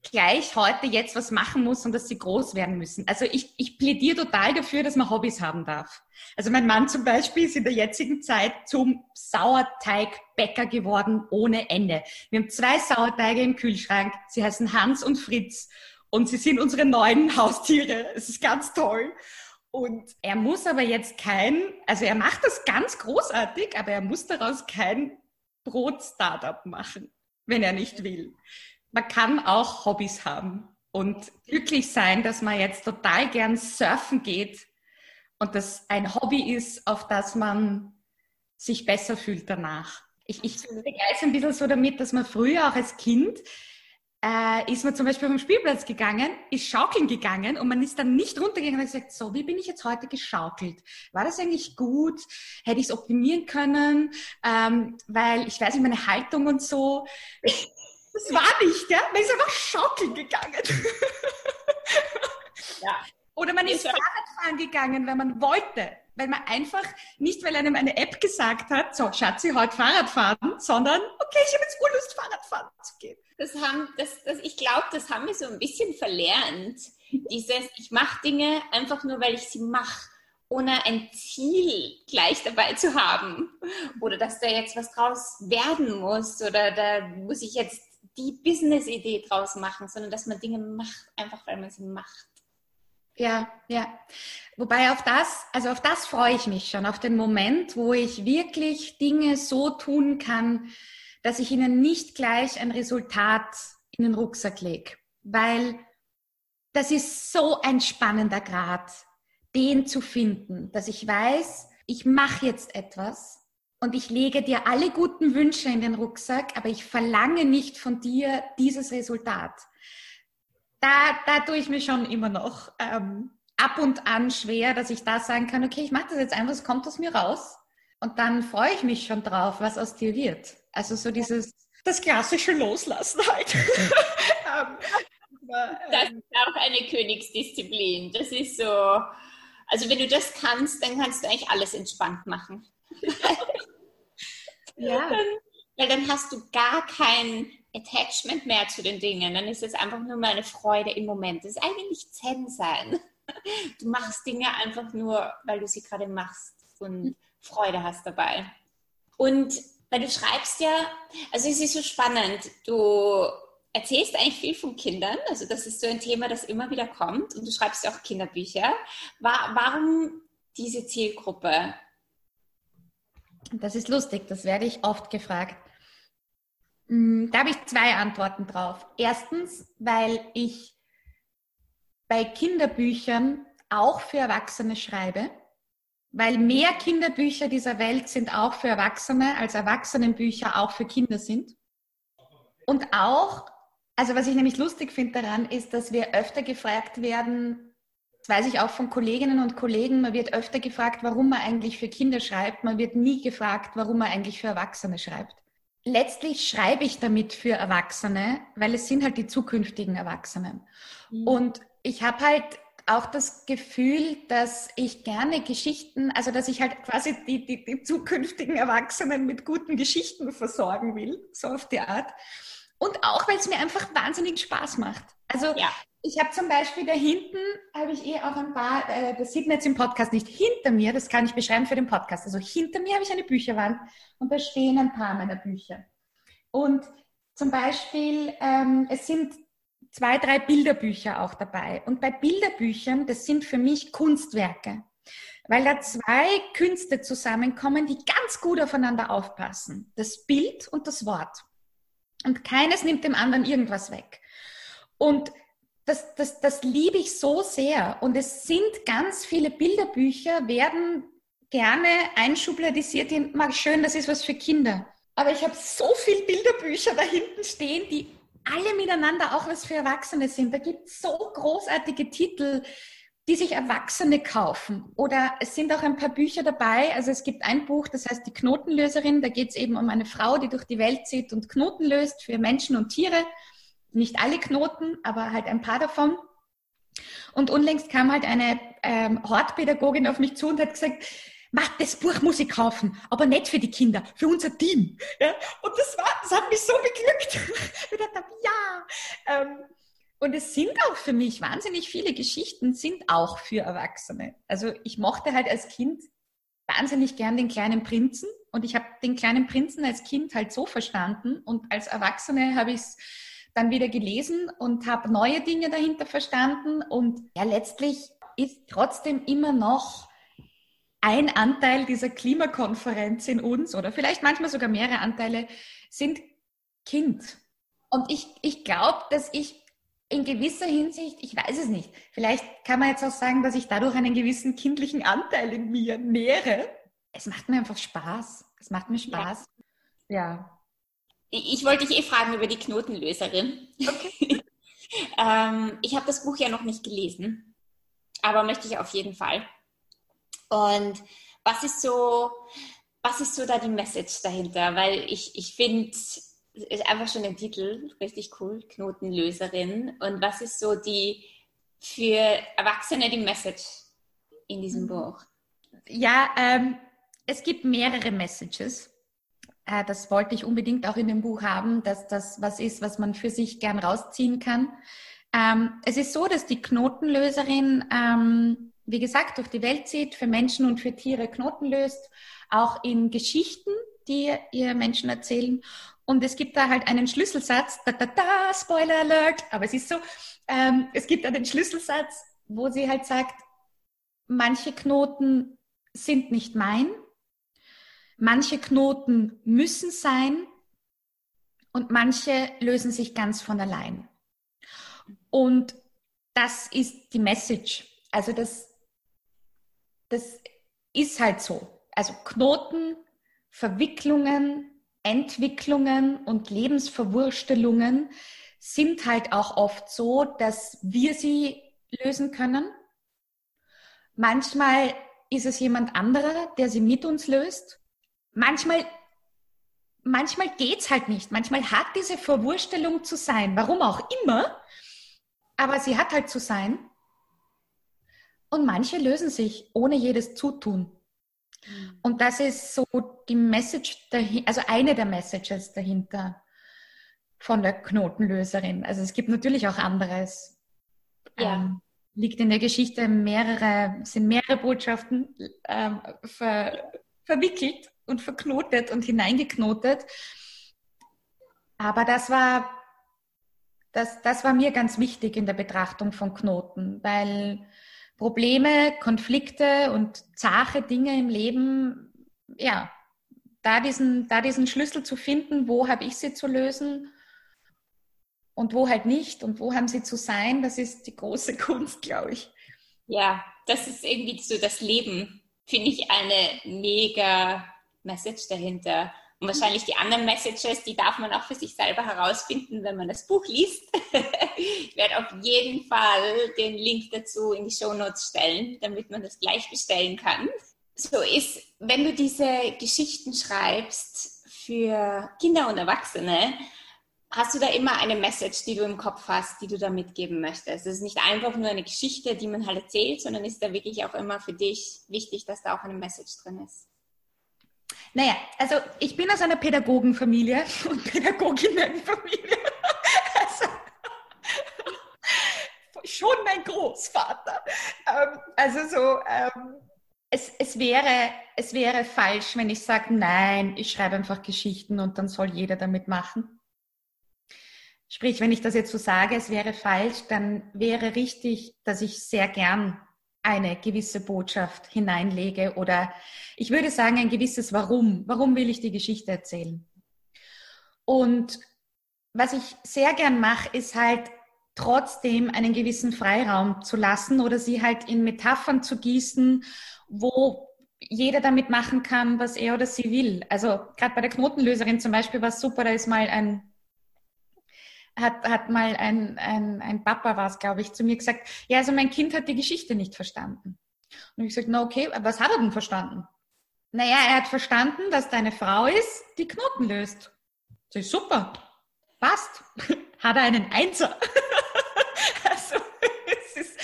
gleich heute jetzt was machen muss und dass sie groß werden müssen. Also ich, ich plädiere total dafür, dass man Hobbys haben darf. Also mein Mann zum Beispiel ist in der jetzigen Zeit zum Sauerteigbäcker geworden ohne Ende. Wir haben zwei Sauerteige im Kühlschrank. Sie heißen Hans und Fritz und sie sind unsere neuen Haustiere. Es ist ganz toll. Und er muss aber jetzt kein, also er macht das ganz großartig, aber er muss daraus kein Brot-Startup machen, wenn er nicht will. Man kann auch Hobbys haben und glücklich sein, dass man jetzt total gern surfen geht und das ein Hobby ist, auf das man sich besser fühlt danach. Ich, ich vergleiche ein bisschen so damit, dass man früher auch als Kind äh, ist man zum Beispiel vom Spielplatz gegangen, ist schaukeln gegangen und man ist dann nicht runtergegangen und hat gesagt, so, wie bin ich jetzt heute geschaukelt? War das eigentlich gut? Hätte ich es optimieren können? Ähm, weil ich weiß nicht, meine Haltung und so. Das war nicht, ja? Man ist einfach schaukeln gegangen. Ja. Oder man ist Fahrradfahren gegangen, weil man wollte. Weil man einfach, nicht weil einem eine App gesagt hat, so, Schatzi, heute Fahrrad fahren, sondern, okay, ich habe jetzt Urlust, Fahrradfahren zu gehen. Das haben, das, das, ich glaube, das haben wir so ein bisschen verlernt. Dieses, ich mache Dinge einfach nur, weil ich sie mache, ohne ein Ziel gleich dabei zu haben. Oder dass da jetzt was draus werden muss. Oder da muss ich jetzt die Business-Idee draus machen, sondern dass man Dinge macht, einfach weil man sie macht. Ja, ja. Wobei auf das, also auf das freue ich mich schon, auf den Moment, wo ich wirklich Dinge so tun kann, dass ich ihnen nicht gleich ein Resultat in den Rucksack lege. Weil das ist so ein spannender Grad, den zu finden, dass ich weiß, ich mache jetzt etwas und ich lege dir alle guten Wünsche in den Rucksack, aber ich verlange nicht von dir dieses Resultat. Da, da tue ich mir schon immer noch ähm, ab und an schwer, dass ich da sagen kann, okay, ich mache das jetzt einfach, es kommt aus mir raus. Und dann freue ich mich schon drauf, was aus dir wird. Also so dieses, das klassische Loslassen halt. Ähm, das ist auch eine Königsdisziplin. Das ist so, also wenn du das kannst, dann kannst du eigentlich alles entspannt machen. ja. Dann, weil dann hast du gar kein Attachment mehr zu den Dingen. Dann ist es einfach nur mal eine Freude im Moment. Das ist eigentlich Zen sein. Du machst Dinge einfach nur, weil du sie gerade machst und Freude hast dabei. Und weil du schreibst ja, also es ist so spannend, du erzählst eigentlich viel von Kindern, also das ist so ein Thema, das immer wieder kommt und du schreibst ja auch Kinderbücher. Warum diese Zielgruppe? Das ist lustig, das werde ich oft gefragt. Hm, da habe ich zwei Antworten drauf. Erstens, weil ich bei Kinderbüchern auch für Erwachsene schreibe, weil mehr Kinderbücher dieser Welt sind auch für Erwachsene als Erwachsenenbücher auch für Kinder sind. Und auch, also was ich nämlich lustig finde daran, ist, dass wir öfter gefragt werden, das weiß ich auch von Kolleginnen und Kollegen, man wird öfter gefragt, warum man eigentlich für Kinder schreibt, man wird nie gefragt, warum man eigentlich für Erwachsene schreibt letztlich schreibe ich damit für Erwachsene, weil es sind halt die zukünftigen Erwachsenen. Mhm. Und ich habe halt auch das Gefühl, dass ich gerne Geschichten, also dass ich halt quasi die, die, die zukünftigen Erwachsenen mit guten Geschichten versorgen will, so auf die Art. Und auch, weil es mir einfach wahnsinnig Spaß macht. Also ja. ich habe zum Beispiel da hinten, habe ich eh auch ein paar, äh, das sieht man jetzt im Podcast nicht, hinter mir, das kann ich beschreiben für den Podcast. Also hinter mir habe ich eine Bücherwand und da stehen ein paar meiner Bücher. Und zum Beispiel, ähm, es sind zwei, drei Bilderbücher auch dabei. Und bei Bilderbüchern, das sind für mich Kunstwerke, weil da zwei Künste zusammenkommen, die ganz gut aufeinander aufpassen. Das Bild und das Wort. Und keines nimmt dem anderen irgendwas weg. Und das, das, das liebe ich so sehr. Und es sind ganz viele Bilderbücher, werden gerne einschubladisiert in, mag schön, das ist was für Kinder. Aber ich habe so viele Bilderbücher da hinten stehen, die alle miteinander auch was für Erwachsene sind. Da gibt es so großartige Titel, die sich Erwachsene kaufen. Oder es sind auch ein paar Bücher dabei. Also es gibt ein Buch, das heißt Die Knotenlöserin. Da geht es eben um eine Frau, die durch die Welt zieht und Knoten löst für Menschen und Tiere. Nicht alle Knoten, aber halt ein paar davon. Und unlängst kam halt eine ähm, Hortpädagogin auf mich zu und hat gesagt, Mach, das Buch muss ich kaufen, aber nicht für die Kinder, für unser Team. Ja? Und das war, das hat mich so beglückt. Ich dachte, ja. Ähm, und es sind auch für mich wahnsinnig viele Geschichten, sind auch für Erwachsene. Also ich mochte halt als Kind wahnsinnig gern den kleinen Prinzen und ich habe den kleinen Prinzen als Kind halt so verstanden und als Erwachsene habe ich es dann wieder gelesen und habe neue Dinge dahinter verstanden und ja, letztlich ist trotzdem immer noch ein Anteil dieser Klimakonferenz in uns oder vielleicht manchmal sogar mehrere Anteile sind Kind. Und ich, ich glaube, dass ich in gewisser Hinsicht, ich weiß es nicht, vielleicht kann man jetzt auch sagen, dass ich dadurch einen gewissen kindlichen Anteil in mir nähere. Es macht mir einfach Spaß. Es macht mir Spaß. Ja. ja. Ich, wollte dich eh fragen über die Knotenlöserin. Okay. ähm, ich habe das Buch ja noch nicht gelesen, aber möchte ich auf jeden Fall. Und was ist so, was ist so da die Message dahinter? Weil ich, ich finde, ist einfach schon ein Titel, richtig cool, Knotenlöserin. Und was ist so die für Erwachsene die Message in diesem mhm. Buch? Ja, ähm, es gibt mehrere Messages. Äh, das wollte ich unbedingt auch in dem Buch haben, dass das was ist, was man für sich gern rausziehen kann. Ähm, es ist so, dass die Knotenlöserin, ähm, wie gesagt, durch die Welt zieht, für Menschen und für Tiere Knoten löst, auch in Geschichten, die ihr Menschen erzählen. Und es gibt da halt einen Schlüsselsatz, da, da, da, Spoiler Alert, aber es ist so, ähm, es gibt da den Schlüsselsatz, wo sie halt sagt, manche Knoten sind nicht mein, manche Knoten müssen sein und manche lösen sich ganz von allein. Und das ist die Message. Also das, das ist halt so. Also Knoten Verwicklungen, Entwicklungen und Lebensverwurstelungen sind halt auch oft so, dass wir sie lösen können. Manchmal ist es jemand anderer, der sie mit uns löst. Manchmal, manchmal geht's halt nicht. Manchmal hat diese Verwurstelung zu sein, warum auch immer, aber sie hat halt zu sein. Und manche lösen sich ohne jedes Zutun. Mhm. Und das ist so die Message, dahin, also eine der Messages dahinter von der Knotenlöserin. Also es gibt natürlich auch anderes. Ja. Ähm, liegt in der Geschichte mehrere, sind mehrere Botschaften ähm, ver, verwickelt und verknotet und hineingeknotet. Aber das war, das, das war mir ganz wichtig in der Betrachtung von Knoten, weil Probleme, Konflikte und zache Dinge im Leben, ja, da diesen, da diesen Schlüssel zu finden, wo habe ich sie zu lösen und wo halt nicht und wo haben sie zu sein, das ist die große Kunst, glaube ich. Ja, das ist irgendwie so das Leben, finde ich eine mega Message dahinter. Und wahrscheinlich die anderen Messages, die darf man auch für sich selber herausfinden, wenn man das Buch liest. ich werde auf jeden Fall den Link dazu in die Show Notes stellen, damit man das gleich bestellen kann. So ist, wenn du diese Geschichten schreibst für Kinder und Erwachsene, hast du da immer eine Message, die du im Kopf hast, die du da mitgeben möchtest? Es ist nicht einfach nur eine Geschichte, die man halt erzählt, sondern ist da wirklich auch immer für dich wichtig, dass da auch eine Message drin ist? Naja, also ich bin aus einer Pädagogenfamilie und Pädagoginnenfamilie. Also, schon mein Großvater. Ähm, also so, ähm, es, es, wäre, es wäre falsch, wenn ich sage, nein, ich schreibe einfach Geschichten und dann soll jeder damit machen. Sprich, wenn ich das jetzt so sage, es wäre falsch, dann wäre richtig, dass ich sehr gern eine gewisse Botschaft hineinlege oder ich würde sagen ein gewisses Warum. Warum will ich die Geschichte erzählen? Und was ich sehr gern mache, ist halt trotzdem einen gewissen Freiraum zu lassen oder sie halt in Metaphern zu gießen, wo jeder damit machen kann, was er oder sie will. Also gerade bei der Knotenlöserin zum Beispiel war es super, da ist mal ein hat, hat mal ein, ein, ein Papa war es, glaube ich, zu mir gesagt, ja, also mein Kind hat die Geschichte nicht verstanden. Und ich gesagt, na okay, was hat er denn verstanden? Naja, er hat verstanden, dass deine Frau ist, die Knoten löst. Das ist super. Passt. hat er einen Einser. also, es ist,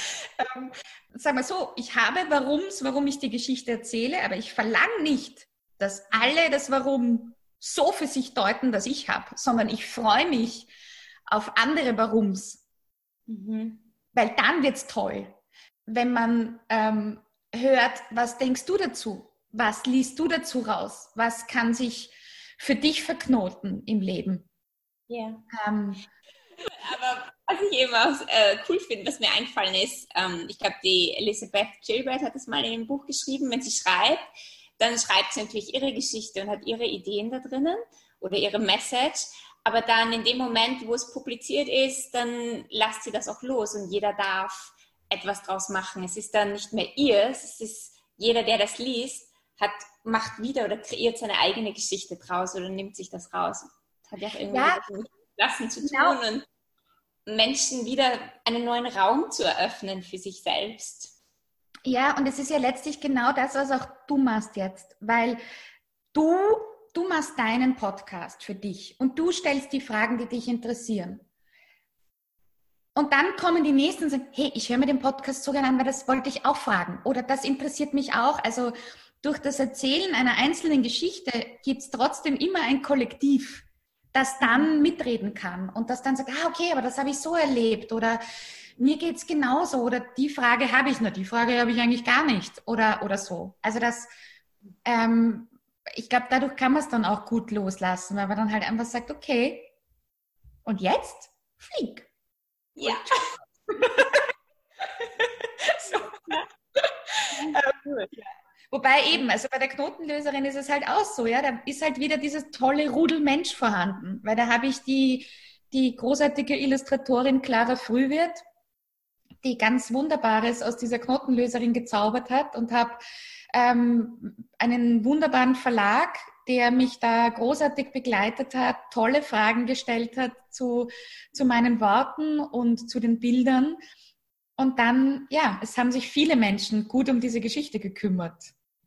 ähm, sag mal so, ich habe Warums, warum ich die Geschichte erzähle, aber ich verlange nicht, dass alle das Warum so für sich deuten, dass ich habe, sondern ich freue mich, auf andere Warums. Mhm. Weil dann wird es toll, wenn man ähm, hört, was denkst du dazu? Was liest du dazu raus? Was kann sich für dich verknoten im Leben? Ja. Ähm, Aber was ich eben auch äh, cool finde, was mir eingefallen ist, ähm, ich glaube, die Elizabeth Gilbert hat das mal in einem Buch geschrieben, wenn sie schreibt, dann schreibt sie natürlich ihre Geschichte und hat ihre Ideen da drinnen oder ihre Message. Aber dann in dem Moment, wo es publiziert ist, dann lasst sie das auch los und jeder darf etwas draus machen. Es ist dann nicht mehr ihr, es ist jeder, der das liest, hat, macht wieder oder kreiert seine eigene Geschichte draus oder nimmt sich das raus. Das hat ja auch irgendwie ja, mit Lassen zu genau. tun und Menschen wieder einen neuen Raum zu eröffnen für sich selbst. Ja, und es ist ja letztlich genau das, was auch du machst jetzt, weil du du machst deinen Podcast für dich und du stellst die Fragen, die dich interessieren. Und dann kommen die Nächsten und sagen, hey, ich höre mir den Podcast so gerne an, weil das wollte ich auch fragen. Oder das interessiert mich auch. Also durch das Erzählen einer einzelnen Geschichte gibt es trotzdem immer ein Kollektiv, das dann mitreden kann und das dann sagt, ah, okay, aber das habe ich so erlebt oder mir geht es genauso oder die Frage habe ich nur, die Frage habe ich eigentlich gar nicht oder, oder so. Also das, ähm, ich glaube, dadurch kann man es dann auch gut loslassen, weil man dann halt einfach sagt, okay, und jetzt flieg. Ja. so. ähm, Wobei eben, also bei der Knotenlöserin ist es halt auch so, ja, da ist halt wieder dieses tolle Rudel Mensch vorhanden, weil da habe ich die, die großartige Illustratorin Clara Frühwirt, die ganz Wunderbares aus dieser Knotenlöserin gezaubert hat und habe ähm, einen wunderbaren Verlag, der mich da großartig begleitet hat, tolle Fragen gestellt hat zu, zu meinen Worten und zu den Bildern. Und dann, ja, es haben sich viele Menschen gut um diese Geschichte gekümmert.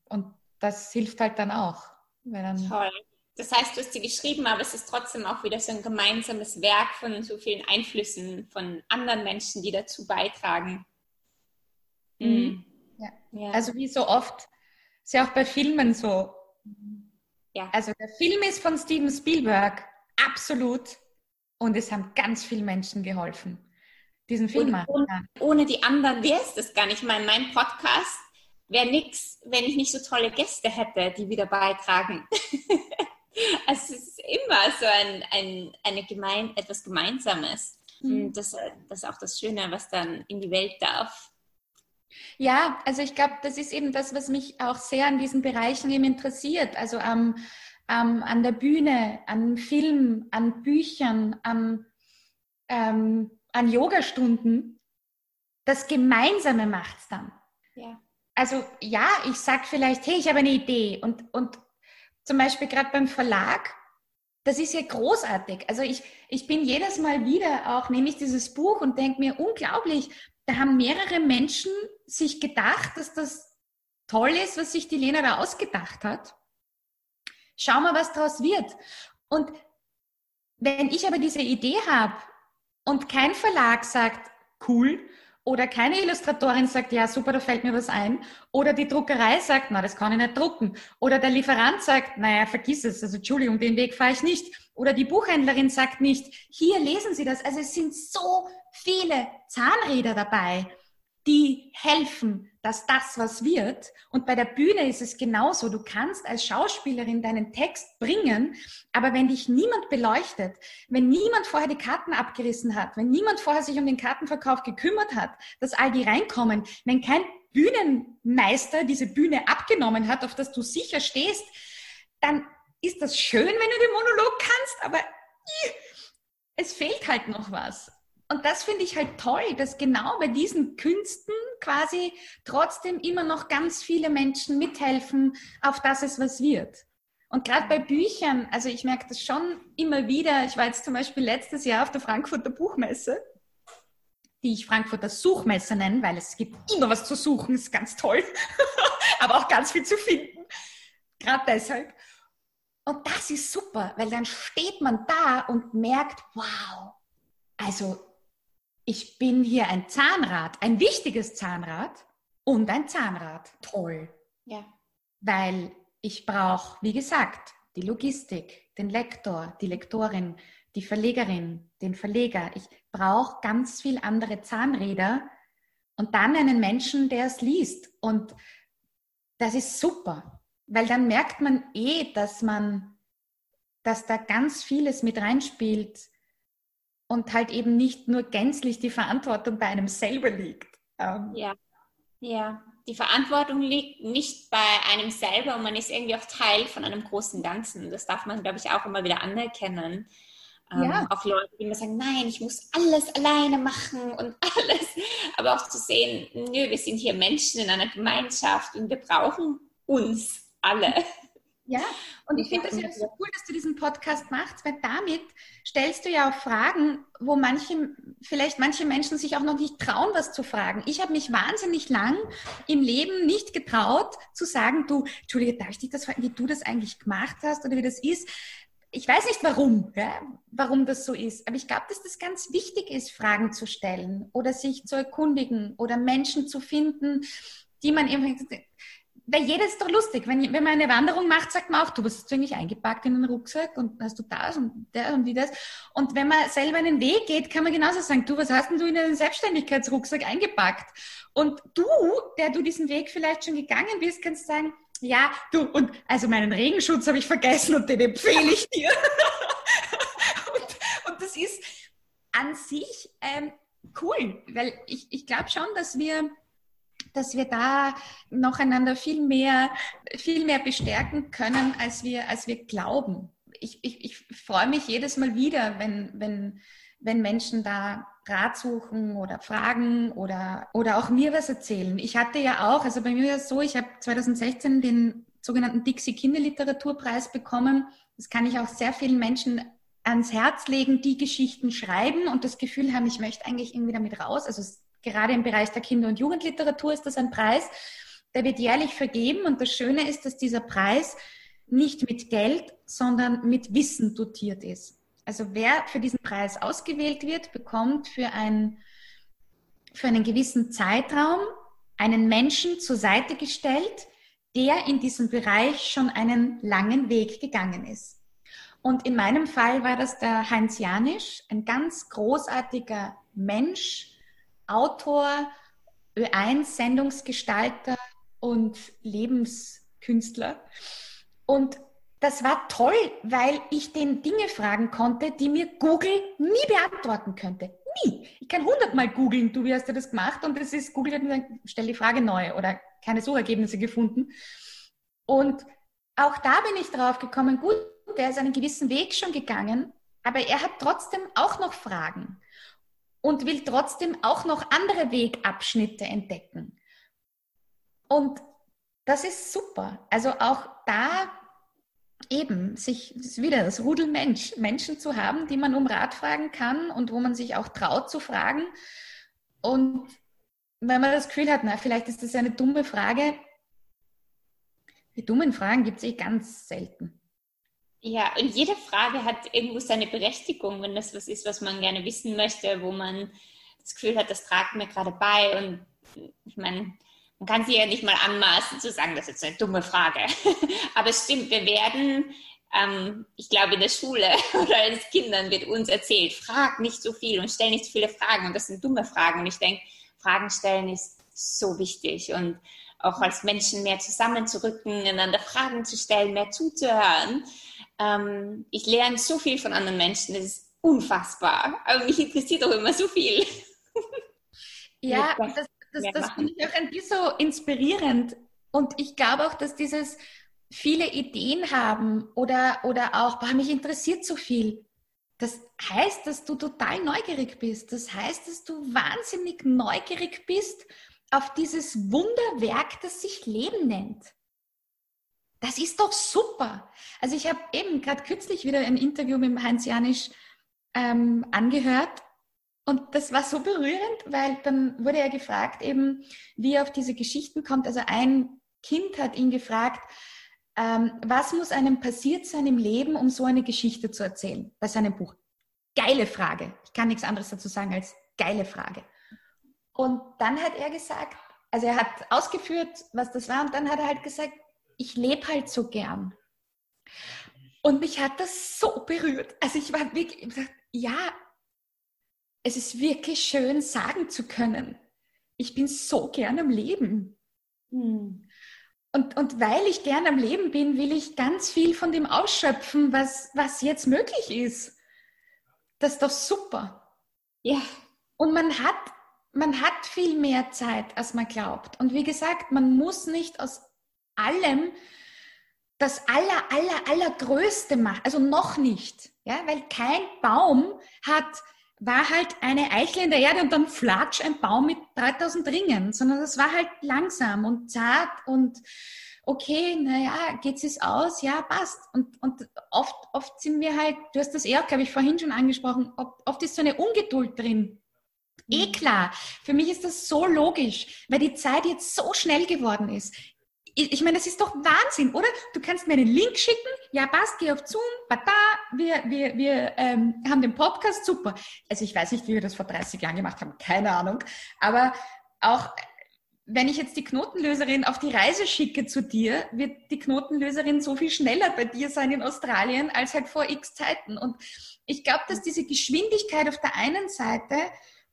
Und das hilft halt dann auch. Dann Toll. Das heißt, du hast sie geschrieben, aber es ist trotzdem auch wieder so ein gemeinsames Werk von so vielen Einflüssen von anderen Menschen, die dazu beitragen. Mhm. mhm. Ja. ja. Also wie so oft, ist ja auch bei Filmen so. Ja. Also der Film ist von Steven Spielberg, absolut. Und es haben ganz viele Menschen geholfen diesen Film machen. Ohne, ohne die anderen wäre es das gar nicht. Ich meine, mein Podcast wäre nichts, wenn ich nicht so tolle Gäste hätte, die wieder beitragen. es ist immer so ein, ein, eine gemein, etwas Gemeinsames. Mhm. Das, das ist auch das Schöne, was dann in die Welt darf. Ja, also ich glaube, das ist eben das, was mich auch sehr an diesen Bereichen eben interessiert. Also am, am, an der Bühne, an Film, an Büchern, an ähm, an Yogastunden, das Gemeinsame macht es dann. Ja. Also ja, ich sage vielleicht, hey, ich habe eine Idee und, und zum Beispiel gerade beim Verlag, das ist ja großartig. Also ich, ich bin jedes Mal wieder auch, nehme ich dieses Buch und denke mir, unglaublich, da haben mehrere Menschen sich gedacht, dass das toll ist, was sich die Lena da ausgedacht hat. Schau mal, was daraus wird. Und wenn ich aber diese Idee habe und kein Verlag sagt, cool, oder keine Illustratorin sagt, ja, super, da fällt mir was ein. Oder die Druckerei sagt, na, das kann ich nicht drucken. Oder der Lieferant sagt, naja, vergiss es, also Entschuldigung, den Weg fahre ich nicht. Oder die Buchhändlerin sagt nicht, hier lesen Sie das. Also es sind so viele Zahnräder dabei die helfen, dass das was wird. Und bei der Bühne ist es genauso. Du kannst als Schauspielerin deinen Text bringen, aber wenn dich niemand beleuchtet, wenn niemand vorher die Karten abgerissen hat, wenn niemand vorher sich um den Kartenverkauf gekümmert hat, dass all die reinkommen, wenn kein Bühnenmeister diese Bühne abgenommen hat, auf das du sicher stehst, dann ist das schön, wenn du den Monolog kannst, aber es fehlt halt noch was. Und das finde ich halt toll, dass genau bei diesen Künsten quasi trotzdem immer noch ganz viele Menschen mithelfen, auf dass es was wird. Und gerade bei Büchern, also ich merke das schon immer wieder. Ich war jetzt zum Beispiel letztes Jahr auf der Frankfurter Buchmesse, die ich Frankfurter Suchmesse nenne, weil es gibt immer was zu suchen, ist ganz toll, aber auch ganz viel zu finden. Gerade deshalb. Und das ist super, weil dann steht man da und merkt, wow, also ich bin hier ein Zahnrad, ein wichtiges Zahnrad und ein Zahnrad. Toll. Ja. Weil ich brauche, wie gesagt, die Logistik, den Lektor, die Lektorin, die Verlegerin, den Verleger. Ich brauche ganz viel andere Zahnräder und dann einen Menschen, der es liest. Und das ist super, weil dann merkt man eh, dass man, dass da ganz vieles mit reinspielt, und halt eben nicht nur gänzlich die Verantwortung bei einem selber liegt. Ähm. Ja, ja. Die Verantwortung liegt nicht bei einem selber und man ist irgendwie auch Teil von einem großen Ganzen. Das darf man, glaube ich, auch immer wieder anerkennen. Ähm, ja. Auch Leute, die immer sagen, nein, ich muss alles alleine machen und alles. Aber auch zu sehen, nö, wir sind hier Menschen in einer Gemeinschaft und wir brauchen uns alle. Ja, und ich finde es ja so cool, dass du diesen Podcast machst, weil damit stellst du ja auch Fragen, wo manche, vielleicht manche Menschen sich auch noch nicht trauen, was zu fragen. Ich habe mich wahnsinnig lang im Leben nicht getraut, zu sagen, du, Entschuldige, darf ich dich das fragen, wie du das eigentlich gemacht hast oder wie das ist? Ich weiß nicht warum, ja, warum das so ist, aber ich glaube, dass das ganz wichtig ist, Fragen zu stellen oder sich zu erkundigen oder Menschen zu finden, die man irgendwie weil jeder ist doch lustig. Wenn, wenn man eine Wanderung macht, sagt man auch, du, was hast du eigentlich eingepackt in den Rucksack und hast du das und der und wie das. Und wenn man selber einen Weg geht, kann man genauso sagen, du, was hast denn du in einen Selbstständigkeitsrucksack eingepackt? Und du, der du diesen Weg vielleicht schon gegangen bist, kannst sagen, ja, du, und also meinen Regenschutz habe ich vergessen und den empfehle ich dir. und, und das ist an sich ähm, cool, weil ich, ich glaube schon, dass wir dass wir da noch einander viel mehr, viel mehr bestärken können, als wir, als wir glauben. Ich, ich, ich freue mich jedes Mal wieder, wenn, wenn, wenn Menschen da Rat suchen oder fragen oder, oder auch mir was erzählen. Ich hatte ja auch, also bei mir ist es so, ich habe 2016 den sogenannten Dixie Kinderliteraturpreis bekommen. Das kann ich auch sehr vielen Menschen ans Herz legen, die Geschichten schreiben und das Gefühl haben, ich möchte eigentlich irgendwie damit raus. Also gerade im Bereich der Kinder- und Jugendliteratur ist das ein Preis, der wird jährlich vergeben und das Schöne ist, dass dieser Preis nicht mit Geld, sondern mit Wissen dotiert ist. Also wer für diesen Preis ausgewählt wird, bekommt für, ein, für einen gewissen Zeitraum einen Menschen zur Seite gestellt, der in diesem Bereich schon einen langen Weg gegangen ist. Und in meinem Fall war das der Heinz Janisch, ein ganz großartiger Mensch, Autor, Ö1-Sendungsgestalter und Lebenskünstler. Und das war toll, weil ich den Dinge fragen konnte, die mir Google nie beantworten könnte. Nie. Ich kann hundertmal googeln, du, wie hast du das gemacht? Und es ist, Google hat mir gesagt, stell die Frage neu oder keine Suchergebnisse gefunden. Und auch da bin ich drauf gekommen, gut, der ist einen gewissen Weg schon gegangen, aber er hat trotzdem auch noch Fragen und will trotzdem auch noch andere Wegabschnitte entdecken. Und das ist super. Also auch da eben sich wieder das Rudel Mensch, Menschen zu haben, die man um Rat fragen kann und wo man sich auch traut zu fragen. Und wenn man das Gefühl hat, na, vielleicht ist das eine dumme Frage, die dummen Fragen gibt es eh ganz selten. Ja, und jede Frage hat irgendwo seine Berechtigung, wenn das was ist, was man gerne wissen möchte, wo man das Gefühl hat, das tragt mir gerade bei. Und ich meine, man kann sie ja nicht mal anmaßen zu sagen, das ist eine dumme Frage. Aber es stimmt, wir werden, ähm, ich glaube, in der Schule oder als Kindern wird uns erzählt, frag nicht so viel und stell nicht so viele Fragen. Und das sind dumme Fragen. Und ich denke, Fragen stellen ist so wichtig. Und auch als Menschen mehr zusammenzurücken, einander Fragen zu stellen, mehr zuzuhören. Ähm, ich lerne so viel von anderen Menschen, das ist unfassbar. Aber mich interessiert auch immer so viel. Ja, das, das, das finde ich auch ein bisschen so inspirierend. Und ich glaube auch, dass dieses viele Ideen haben oder, oder auch, boah, mich interessiert so viel. Das heißt, dass du total neugierig bist. Das heißt, dass du wahnsinnig neugierig bist auf dieses Wunderwerk, das sich Leben nennt. Das ist doch super. Also ich habe eben gerade kürzlich wieder ein Interview mit Heinz Janisch ähm, angehört und das war so berührend, weil dann wurde er gefragt eben, wie er auf diese Geschichten kommt. Also ein Kind hat ihn gefragt, ähm, was muss einem passiert sein im Leben, um so eine Geschichte zu erzählen bei seinem Buch? Geile Frage. Ich kann nichts anderes dazu sagen als geile Frage. Und dann hat er gesagt, also er hat ausgeführt, was das war, und dann hat er halt gesagt, ich lebe halt so gern. Und mich hat das so berührt. Also ich war wirklich, ich ja, es ist wirklich schön sagen zu können, ich bin so gern am Leben. Hm. Und, und weil ich gern am Leben bin, will ich ganz viel von dem ausschöpfen, was, was jetzt möglich ist. Das ist doch super. Ja. Und man hat, man hat viel mehr Zeit, als man glaubt. Und wie gesagt, man muss nicht aus allem das aller, aller, allergrößte machen. Also noch nicht. Ja, weil kein Baum hat, war halt eine Eichel in der Erde und dann flatsch ein Baum mit 3000 Ringen, sondern das war halt langsam und zart und okay, naja, geht's es aus? Ja, passt. Und, und oft, oft sind wir halt, du hast das eher, glaube ich, vorhin schon angesprochen, oft ist so eine Ungeduld drin. Eh mhm. klar. Für mich ist das so logisch, weil die Zeit jetzt so schnell geworden ist ich meine, das ist doch Wahnsinn, oder? Du kannst mir einen Link schicken, ja passt, geh auf Zoom, bata, wir, wir, wir ähm, haben den Podcast, super. Also ich weiß nicht, wie wir das vor 30 Jahren gemacht haben, keine Ahnung. Aber auch wenn ich jetzt die Knotenlöserin auf die Reise schicke zu dir, wird die Knotenlöserin so viel schneller bei dir sein in Australien als halt vor x Zeiten. Und ich glaube, dass diese Geschwindigkeit auf der einen Seite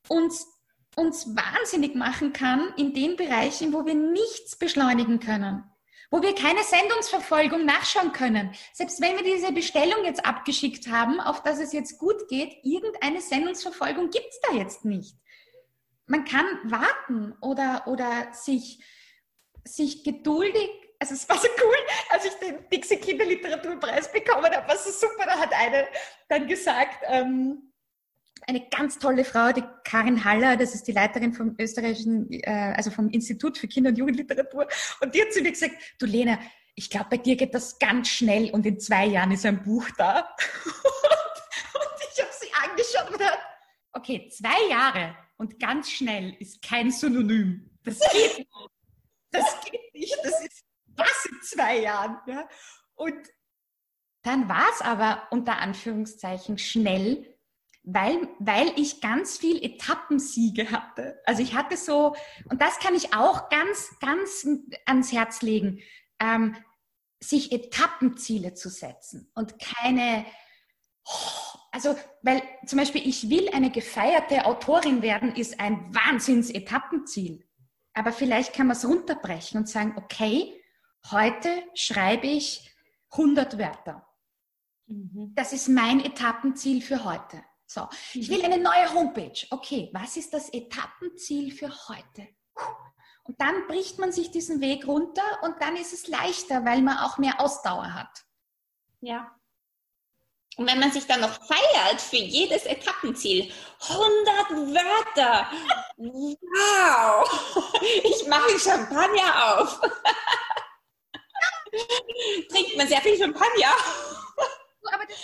uns uns wahnsinnig machen kann in den Bereichen, wo wir nichts beschleunigen können, wo wir keine Sendungsverfolgung nachschauen können. Selbst wenn wir diese Bestellung jetzt abgeschickt haben, auf dass es jetzt gut geht, irgendeine Sendungsverfolgung gibt es da jetzt nicht. Man kann warten oder, oder sich, sich geduldig also es war so cool, als ich den Dixie Kinderliteraturpreis bekommen habe, war so super, da hat eine dann gesagt, ähm, eine ganz tolle Frau, die Karin Haller, das ist die Leiterin vom österreichischen, äh, also vom Institut für Kinder- und Jugendliteratur. Und die hat zu mir gesagt, du Lena, ich glaube, bei dir geht das ganz schnell und in zwei Jahren ist ein Buch da. und ich habe sie angeschaut und gedacht, okay, zwei Jahre und ganz schnell ist kein Synonym. Das geht nicht. Das geht nicht. Das ist was in zwei Jahren. Ja? Und dann war es aber unter Anführungszeichen schnell, weil, weil ich ganz viel Etappensiege hatte. Also ich hatte so, und das kann ich auch ganz, ganz ans Herz legen, ähm, sich Etappenziele zu setzen und keine, also, weil zum Beispiel ich will eine gefeierte Autorin werden, ist ein Wahnsinns-Etappenziel. Aber vielleicht kann man es runterbrechen und sagen, okay, heute schreibe ich 100 Wörter. Mhm. Das ist mein Etappenziel für heute. So, ich will eine neue Homepage. Okay, was ist das Etappenziel für heute? Und dann bricht man sich diesen Weg runter und dann ist es leichter, weil man auch mehr Ausdauer hat. Ja. Und wenn man sich dann noch feiert für jedes Etappenziel, 100 Wörter, wow, ich mache Champagner auf. Trinkt man sehr viel Champagner. Aber das,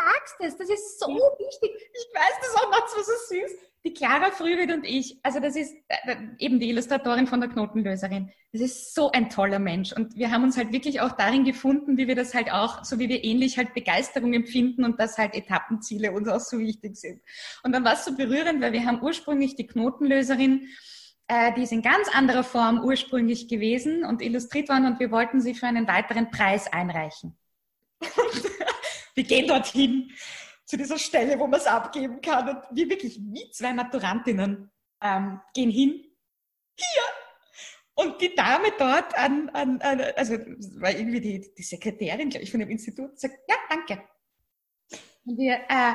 sagst es, das ist so wichtig. Ich weiß das auch noch so süß die Clara Frühwied und ich, also das ist äh, eben die Illustratorin von der Knotenlöserin. Das ist so ein toller Mensch. Und wir haben uns halt wirklich auch darin gefunden, wie wir das halt auch, so wie wir ähnlich halt Begeisterung empfinden und dass halt Etappenziele uns auch so wichtig sind. Und dann war es so berührend, weil wir haben ursprünglich die Knotenlöserin, äh, die ist in ganz anderer Form ursprünglich gewesen und illustriert worden und wir wollten sie für einen weiteren Preis einreichen. wir gehen dorthin zu dieser Stelle, wo man es abgeben kann. Und wir wirklich wie zwei Maturantinnen ähm, gehen hin. Hier! Und die Dame dort an, an, an also war irgendwie die, die Sekretärin, glaube ich, von dem Institut, sagt, ja, danke. Und wir, äh,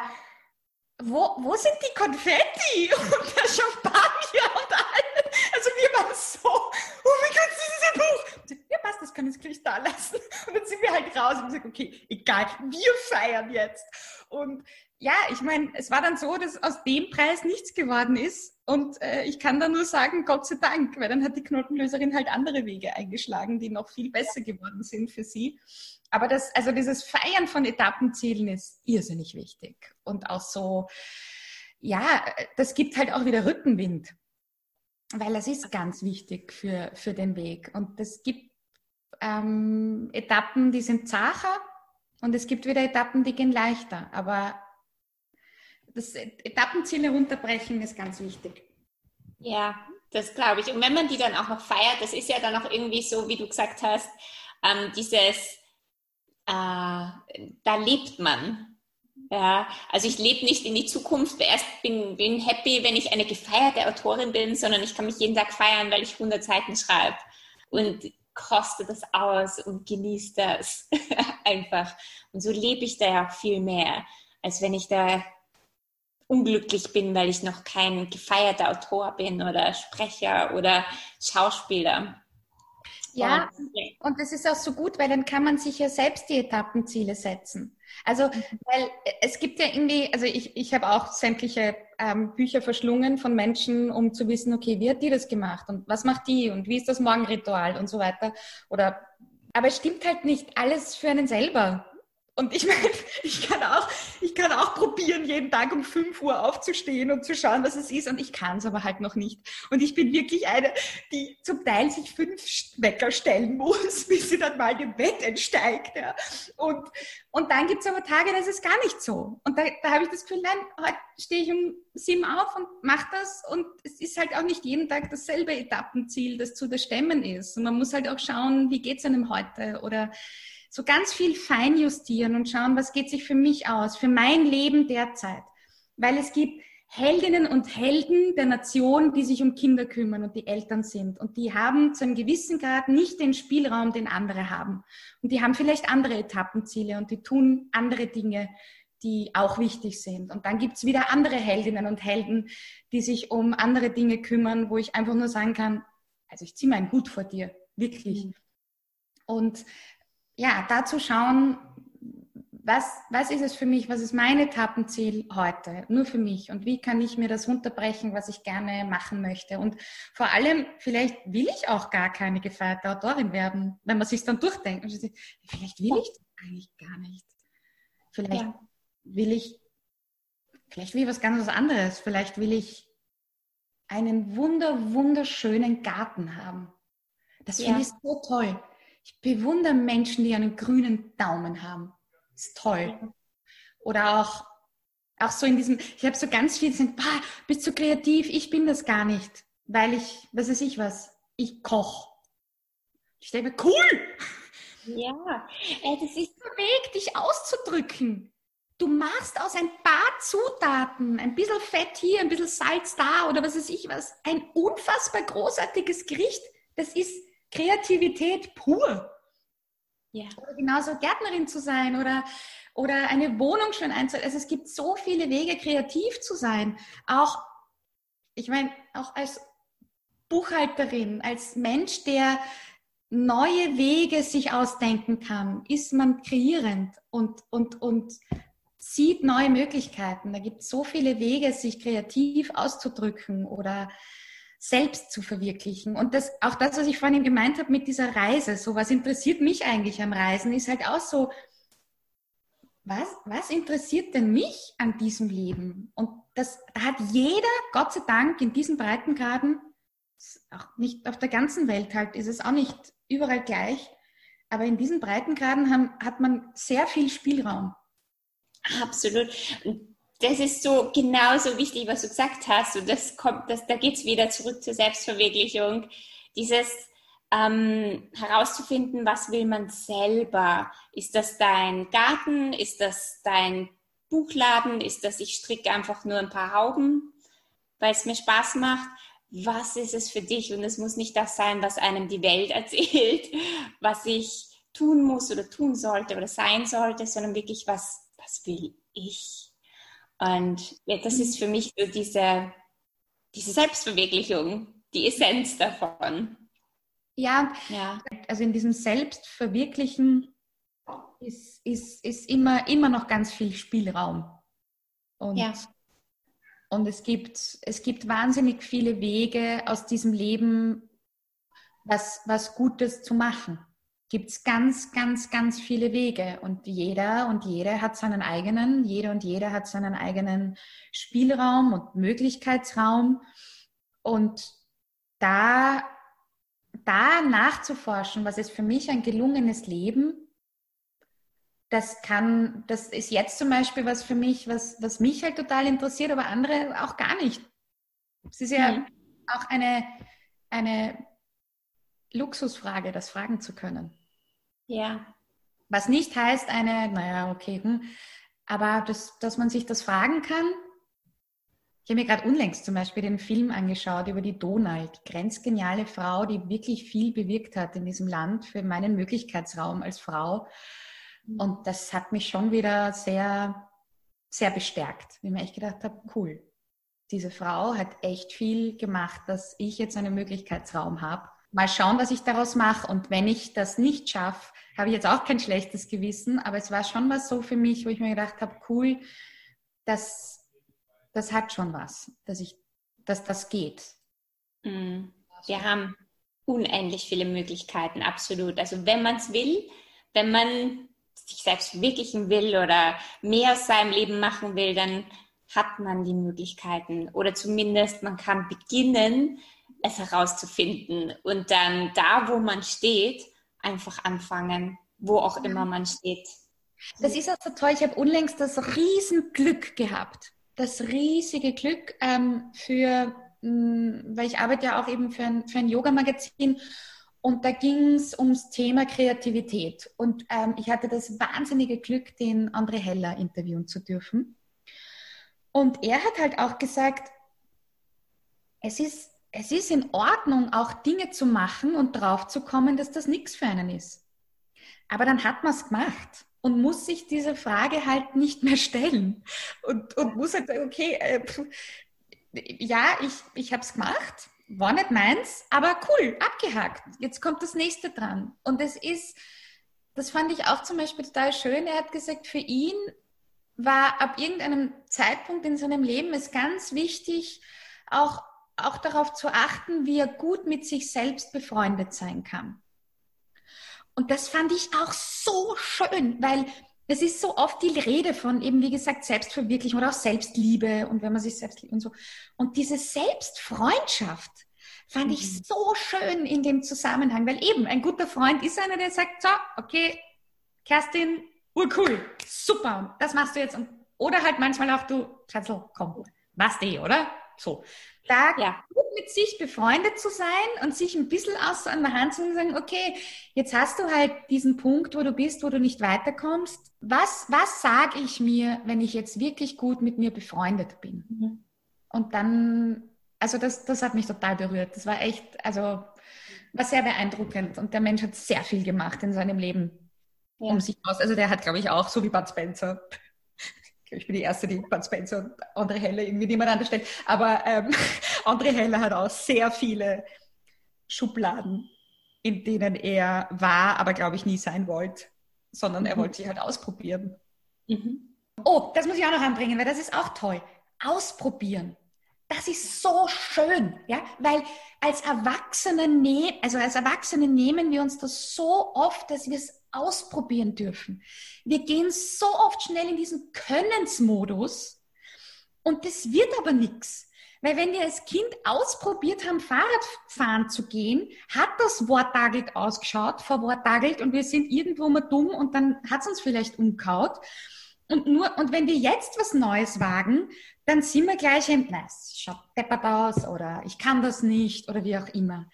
wo, wo sind die Konfetti und der Champagner und alles? Also wir waren so, oh mein Gott, das ist ein Buch. Ja, passt, das kann ich gleich da lassen. Und dann sind wir halt raus und gesagt, okay, egal, wir feiern jetzt. Und ja, ich meine, es war dann so, dass aus dem Preis nichts geworden ist. Und äh, ich kann da nur sagen, Gott sei Dank, weil dann hat die Knotenlöserin halt andere Wege eingeschlagen, die noch viel besser geworden sind für sie. Aber das, also dieses Feiern von Etappenzielen ist irrsinnig wichtig. Und auch so, ja, das gibt halt auch wieder Rückenwind. Weil das ist ganz wichtig für, für den Weg. Und es gibt ähm, Etappen, die sind zacher und es gibt wieder Etappen, die gehen leichter. Aber das Etappenziele runterbrechen ist ganz wichtig. Ja, das glaube ich. Und wenn man die dann auch noch feiert, das ist ja dann auch irgendwie so, wie du gesagt hast, ähm, dieses, äh, da lebt man. Ja, also ich lebe nicht in die Zukunft, erst bin, bin happy, wenn ich eine gefeierte Autorin bin, sondern ich kann mich jeden Tag feiern, weil ich 100 Seiten schreibe. Und koste das aus und genieße das einfach. Und so lebe ich da ja viel mehr, als wenn ich da unglücklich bin, weil ich noch kein gefeierter Autor bin oder Sprecher oder Schauspieler. Ja, und das ist auch so gut, weil dann kann man sich ja selbst die Etappenziele setzen. Also, mhm. weil es gibt ja irgendwie, also ich, ich habe auch sämtliche ähm, Bücher verschlungen von Menschen, um zu wissen, okay, wie hat die das gemacht und was macht die und wie ist das Morgenritual und so weiter. Oder aber es stimmt halt nicht alles für einen selber. Und ich meine, ich kann auch, ich kann auch probieren, jeden Tag um 5 Uhr aufzustehen und zu schauen, was es ist. Und ich kann es aber halt noch nicht. Und ich bin wirklich eine, die zum Teil sich fünf Wecker stellen muss, bis sie dann mal im Bett entsteigt. Ja. Und, und dann gibt es aber Tage, da ist es gar nicht so. Und da, da habe ich das Gefühl, nein, heute stehe ich um sieben auf und mache das. Und es ist halt auch nicht jeden Tag dasselbe Etappenziel, das zu stemmen ist. Und man muss halt auch schauen, wie geht es einem heute? Oder so ganz viel feinjustieren und schauen, was geht sich für mich aus, für mein Leben derzeit. Weil es gibt Heldinnen und Helden der Nation, die sich um Kinder kümmern und die Eltern sind. Und die haben zu einem gewissen Grad nicht den Spielraum, den andere haben. Und die haben vielleicht andere Etappenziele und die tun andere Dinge, die auch wichtig sind. Und dann gibt's wieder andere Heldinnen und Helden, die sich um andere Dinge kümmern, wo ich einfach nur sagen kann, also ich ziehe meinen Hut vor dir, wirklich. Mhm. Und ja, dazu schauen, was, was ist es für mich, was ist mein Etappenziel heute, nur für mich und wie kann ich mir das runterbrechen, was ich gerne machen möchte. Und vor allem, vielleicht will ich auch gar keine gefeierte Autorin werden, wenn man sich dann durchdenkt. Vielleicht will ich das eigentlich gar nicht. Vielleicht ja. will ich, vielleicht will ich was ganz anderes. Vielleicht will ich einen wunder, wunderschönen Garten haben. Das ja. finde ich so toll. Ich bewundere Menschen, die einen grünen Daumen haben. Ist toll. Oder auch, auch so in diesem, ich habe so ganz viel, sind, bah, bist du kreativ? Ich bin das gar nicht, weil ich, was weiß ich was, ich koche. Ich denke mir, cool! Ja, äh, das ist der Weg, dich auszudrücken. Du machst aus ein paar Zutaten, ein bisschen Fett hier, ein bisschen Salz da oder was weiß ich was, ein unfassbar großartiges Gericht. Das ist Kreativität pur. Ja. Oder genauso Gärtnerin zu sein oder, oder eine Wohnung schön einzurichten. Also es gibt so viele Wege, kreativ zu sein. Auch, ich meine, auch als Buchhalterin, als Mensch, der neue Wege sich ausdenken kann, ist man kreierend und, und, und sieht neue Möglichkeiten. Da gibt es so viele Wege, sich kreativ auszudrücken oder selbst zu verwirklichen. Und das, auch das, was ich vorhin gemeint habe mit dieser Reise, so was interessiert mich eigentlich am Reisen, ist halt auch so, was, was interessiert denn mich an diesem Leben? Und das hat jeder, Gott sei Dank, in diesen Breitengraden, auch nicht auf der ganzen Welt halt, ist es auch nicht überall gleich, aber in diesen Breitengraden haben, hat man sehr viel Spielraum. Absolut. Das ist so genauso wichtig, was du gesagt hast. Und das kommt, das, da geht es wieder zurück zur Selbstverwirklichung. Dieses ähm, herauszufinden, was will man selber? Ist das dein Garten? Ist das dein Buchladen? Ist das, ich stricke einfach nur ein paar Hauben, weil es mir Spaß macht? Was ist es für dich? Und es muss nicht das sein, was einem die Welt erzählt, was ich tun muss oder tun sollte oder sein sollte, sondern wirklich, was, was will ich? Und ja, das ist für mich so diese, diese Selbstverwirklichung, die Essenz davon. Ja, ja. also in diesem Selbstverwirklichen ist, ist, ist immer, immer noch ganz viel Spielraum. Und, ja. und es, gibt, es gibt wahnsinnig viele Wege aus diesem Leben, was, was Gutes zu machen gibt es ganz, ganz, ganz viele Wege und jeder und jede hat seinen eigenen, jeder und jede hat seinen eigenen Spielraum und Möglichkeitsraum und da, da nachzuforschen, was ist für mich ein gelungenes Leben, das kann, das ist jetzt zum Beispiel was für mich, was, was mich halt total interessiert, aber andere auch gar nicht. Es ist ja mhm. auch eine, eine Luxusfrage, das fragen zu können. Ja. Was nicht heißt, eine, naja, okay, hm, aber das, dass man sich das fragen kann. Ich habe mir gerade unlängst zum Beispiel den Film angeschaut über die Donald, grenzgeniale Frau, die wirklich viel bewirkt hat in diesem Land für meinen Möglichkeitsraum als Frau. Mhm. Und das hat mich schon wieder sehr, sehr bestärkt, wie mir echt gedacht habe, cool. Diese Frau hat echt viel gemacht, dass ich jetzt einen Möglichkeitsraum habe mal schauen, was ich daraus mache. Und wenn ich das nicht schaffe, habe ich jetzt auch kein schlechtes Gewissen. Aber es war schon was so für mich, wo ich mir gedacht habe, cool, das, das hat schon was, dass, ich, dass das geht. Mhm. Wir haben unendlich viele Möglichkeiten, absolut. Also wenn man es will, wenn man sich selbst verwirklichen will oder mehr aus seinem Leben machen will, dann hat man die Möglichkeiten. Oder zumindest man kann beginnen, es herauszufinden und dann da, wo man steht, einfach anfangen, wo auch immer man steht. Das ist auch so toll. Ich habe unlängst das Riesenglück gehabt. Das riesige Glück ähm, für, mh, mm, weil ich arbeite ja auch eben für ein, für ein Yoga-Magazin und da ging es ums Thema Kreativität. Und ähm, ich hatte das wahnsinnige Glück, den André Heller interviewen zu dürfen. Und er hat halt auch gesagt, es ist es ist in Ordnung, auch Dinge zu machen und drauf zu kommen, dass das nichts für einen ist. Aber dann hat man es gemacht und muss sich diese Frage halt nicht mehr stellen und, und muss halt sagen, okay, äh, ja, ich, ich habe es gemacht, war nicht meins, aber cool, abgehakt. Jetzt kommt das nächste dran. Und es ist, das fand ich auch zum Beispiel total schön. Er hat gesagt, für ihn war ab irgendeinem Zeitpunkt in seinem Leben es ganz wichtig, auch, auch darauf zu achten, wie er gut mit sich selbst befreundet sein kann. Und das fand ich auch so schön, weil es ist so oft die Rede von eben, wie gesagt, Selbstverwirklichung oder auch Selbstliebe und wenn man sich selbst liebt und so. Und diese Selbstfreundschaft fand mhm. ich so schön in dem Zusammenhang, weil eben ein guter Freund ist einer, der sagt, so, okay, Kerstin, urcool, super, das machst du jetzt. oder halt manchmal auch, du, Schatzel, komm, machst eh, oder? So. Da ja. gut mit sich befreundet zu sein und sich ein bisschen aus an der Hand zu sagen, okay, jetzt hast du halt diesen Punkt, wo du bist, wo du nicht weiterkommst. Was, was sage ich mir, wenn ich jetzt wirklich gut mit mir befreundet bin? Mhm. Und dann, also das, das hat mich total berührt. Das war echt, also war sehr beeindruckend. Und der Mensch hat sehr viel gemacht in seinem Leben. Ja. Um sich aus. Also der hat, glaube ich, auch, so wie Bud Spencer, ich bin die Erste, die Bud Spencer und André Heller irgendwie nebeneinander stellt. Aber ähm, André Heller hat auch sehr viele Schubladen, in denen er war, aber glaube ich nie sein wollte, sondern mhm. er wollte sich halt ausprobieren. Mhm. Oh, das muss ich auch noch anbringen, weil das ist auch toll. Ausprobieren. Das ist so schön, ja, weil als Erwachsene, ne also als Erwachsene nehmen wir uns das so oft, dass wir es ausprobieren dürfen. Wir gehen so oft schnell in diesen Könnensmodus und das wird aber nichts. Weil wenn wir als Kind ausprobiert haben, Fahrradfahren zu gehen, hat das wortagelt ausgeschaut, verwortagelt und wir sind irgendwo mal dumm und dann hat es uns vielleicht umkaut. Und nur, und wenn wir jetzt was Neues wagen, dann sind wir gleich im, na, es schaut deppert aus oder ich kann das nicht oder wie auch immer.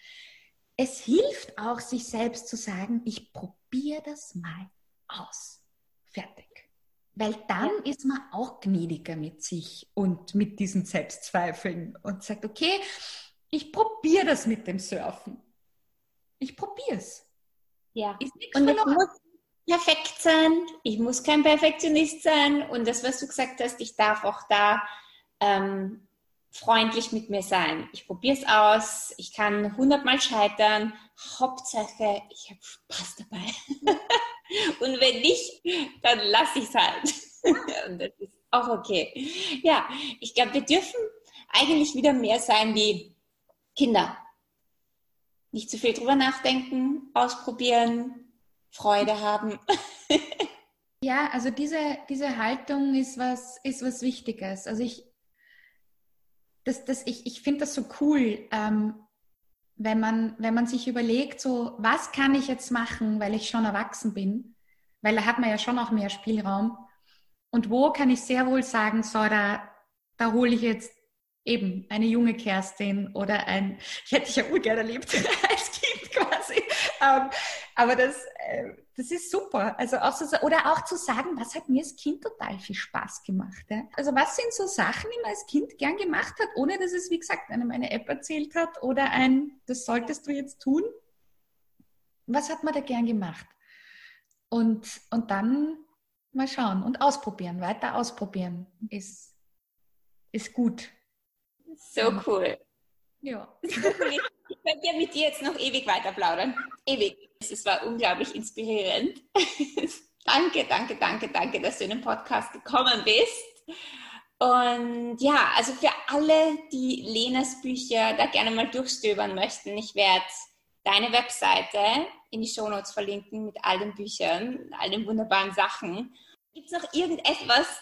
Es hilft auch, sich selbst zu sagen, ich probiere probier das mal aus. Fertig. Weil dann ja. ist man auch gnädiger mit sich und mit diesen Selbstzweifeln und sagt, okay, ich probiere das mit dem Surfen. Ich probiere es. Ja. und es muss perfekt sein. Ich muss kein Perfektionist sein. Und das, was du gesagt hast, ich darf auch da ähm, freundlich mit mir sein. Ich probiere es aus, ich kann hundertmal scheitern. Hauptsache, ich habe Spaß dabei. Und wenn nicht, dann lasse ich es halt. Und das ist auch okay. Ja, ich glaube, wir dürfen eigentlich wieder mehr sein wie Kinder. Nicht zu viel drüber nachdenken, ausprobieren, Freude haben. ja, also diese, diese Haltung ist was, ist was Wichtiges. Also ich, das, das, ich, ich finde das so cool, ähm, wenn, man, wenn man sich überlegt, so, was kann ich jetzt machen, weil ich schon erwachsen bin? Weil da hat man ja schon auch mehr Spielraum. Und wo kann ich sehr wohl sagen, so, da, da hole ich jetzt eben eine junge Kerstin oder ein, ich hätte dich ja urgern erlebt als. Ähm, aber das, äh, das ist super. Also auch so, oder auch zu sagen, was hat mir als Kind total viel Spaß gemacht. Ja? Also was sind so Sachen, die man als Kind gern gemacht hat, ohne dass es, wie gesagt, einem eine App erzählt hat oder ein, das solltest du jetzt tun? Was hat man da gern gemacht? Und, und dann mal schauen und ausprobieren, weiter ausprobieren ist, ist gut. So cool. Ja. Ich könnte ja mit dir jetzt noch ewig weiter plaudern. Ewig. Es war unglaublich inspirierend. danke, danke, danke, danke, dass du in den Podcast gekommen bist. Und ja, also für alle, die Lenas Bücher da gerne mal durchstöbern möchten, ich werde deine Webseite in die Shownotes verlinken mit all den Büchern, all den wunderbaren Sachen. Gibt es noch irgendetwas,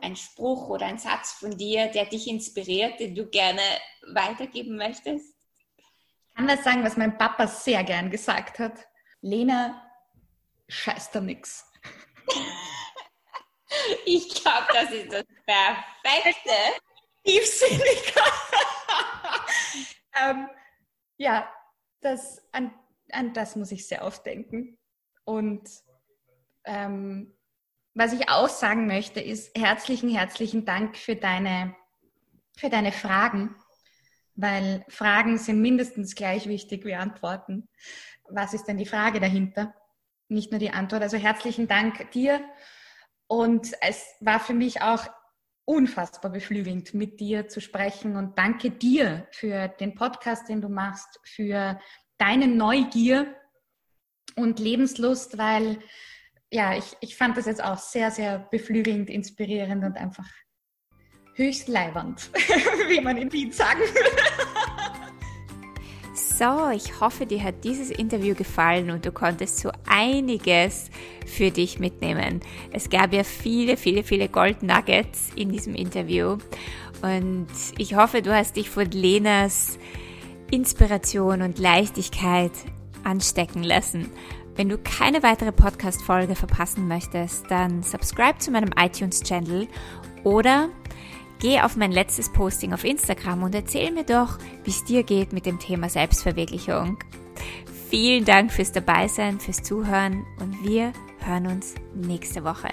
ein Spruch oder ein Satz von dir, der dich inspiriert, den du gerne weitergeben möchtest? Ich kann das sagen, was mein Papa sehr gern gesagt hat. Lena, scheiß da nix. Ich glaube, das ist das Perfekte. Tiefsinnig. ähm, ja, das, an, an das muss ich sehr oft denken. Und ähm, was ich auch sagen möchte, ist herzlichen, herzlichen Dank für deine, für deine Fragen, weil Fragen sind mindestens gleich wichtig wie Antworten. Was ist denn die Frage dahinter? Nicht nur die Antwort. Also herzlichen Dank dir. Und es war für mich auch unfassbar beflügelnd, mit dir zu sprechen. Und danke dir für den Podcast, den du machst, für deine Neugier und Lebenslust, weil ja, ich, ich fand das jetzt auch sehr, sehr beflügelnd, inspirierend und einfach höchst leibernd, wie man in Wien sagen würde. So, ich hoffe, dir hat dieses Interview gefallen und du konntest so einiges für dich mitnehmen. Es gab ja viele, viele, viele Gold Nuggets in diesem Interview und ich hoffe, du hast dich von Lenas Inspiration und Leichtigkeit anstecken lassen. Wenn du keine weitere Podcast-Folge verpassen möchtest, dann subscribe zu meinem iTunes-Channel oder Geh auf mein letztes Posting auf Instagram und erzähl mir doch, wie es dir geht mit dem Thema Selbstverwirklichung. Vielen Dank fürs Dabeisein, fürs Zuhören und wir hören uns nächste Woche.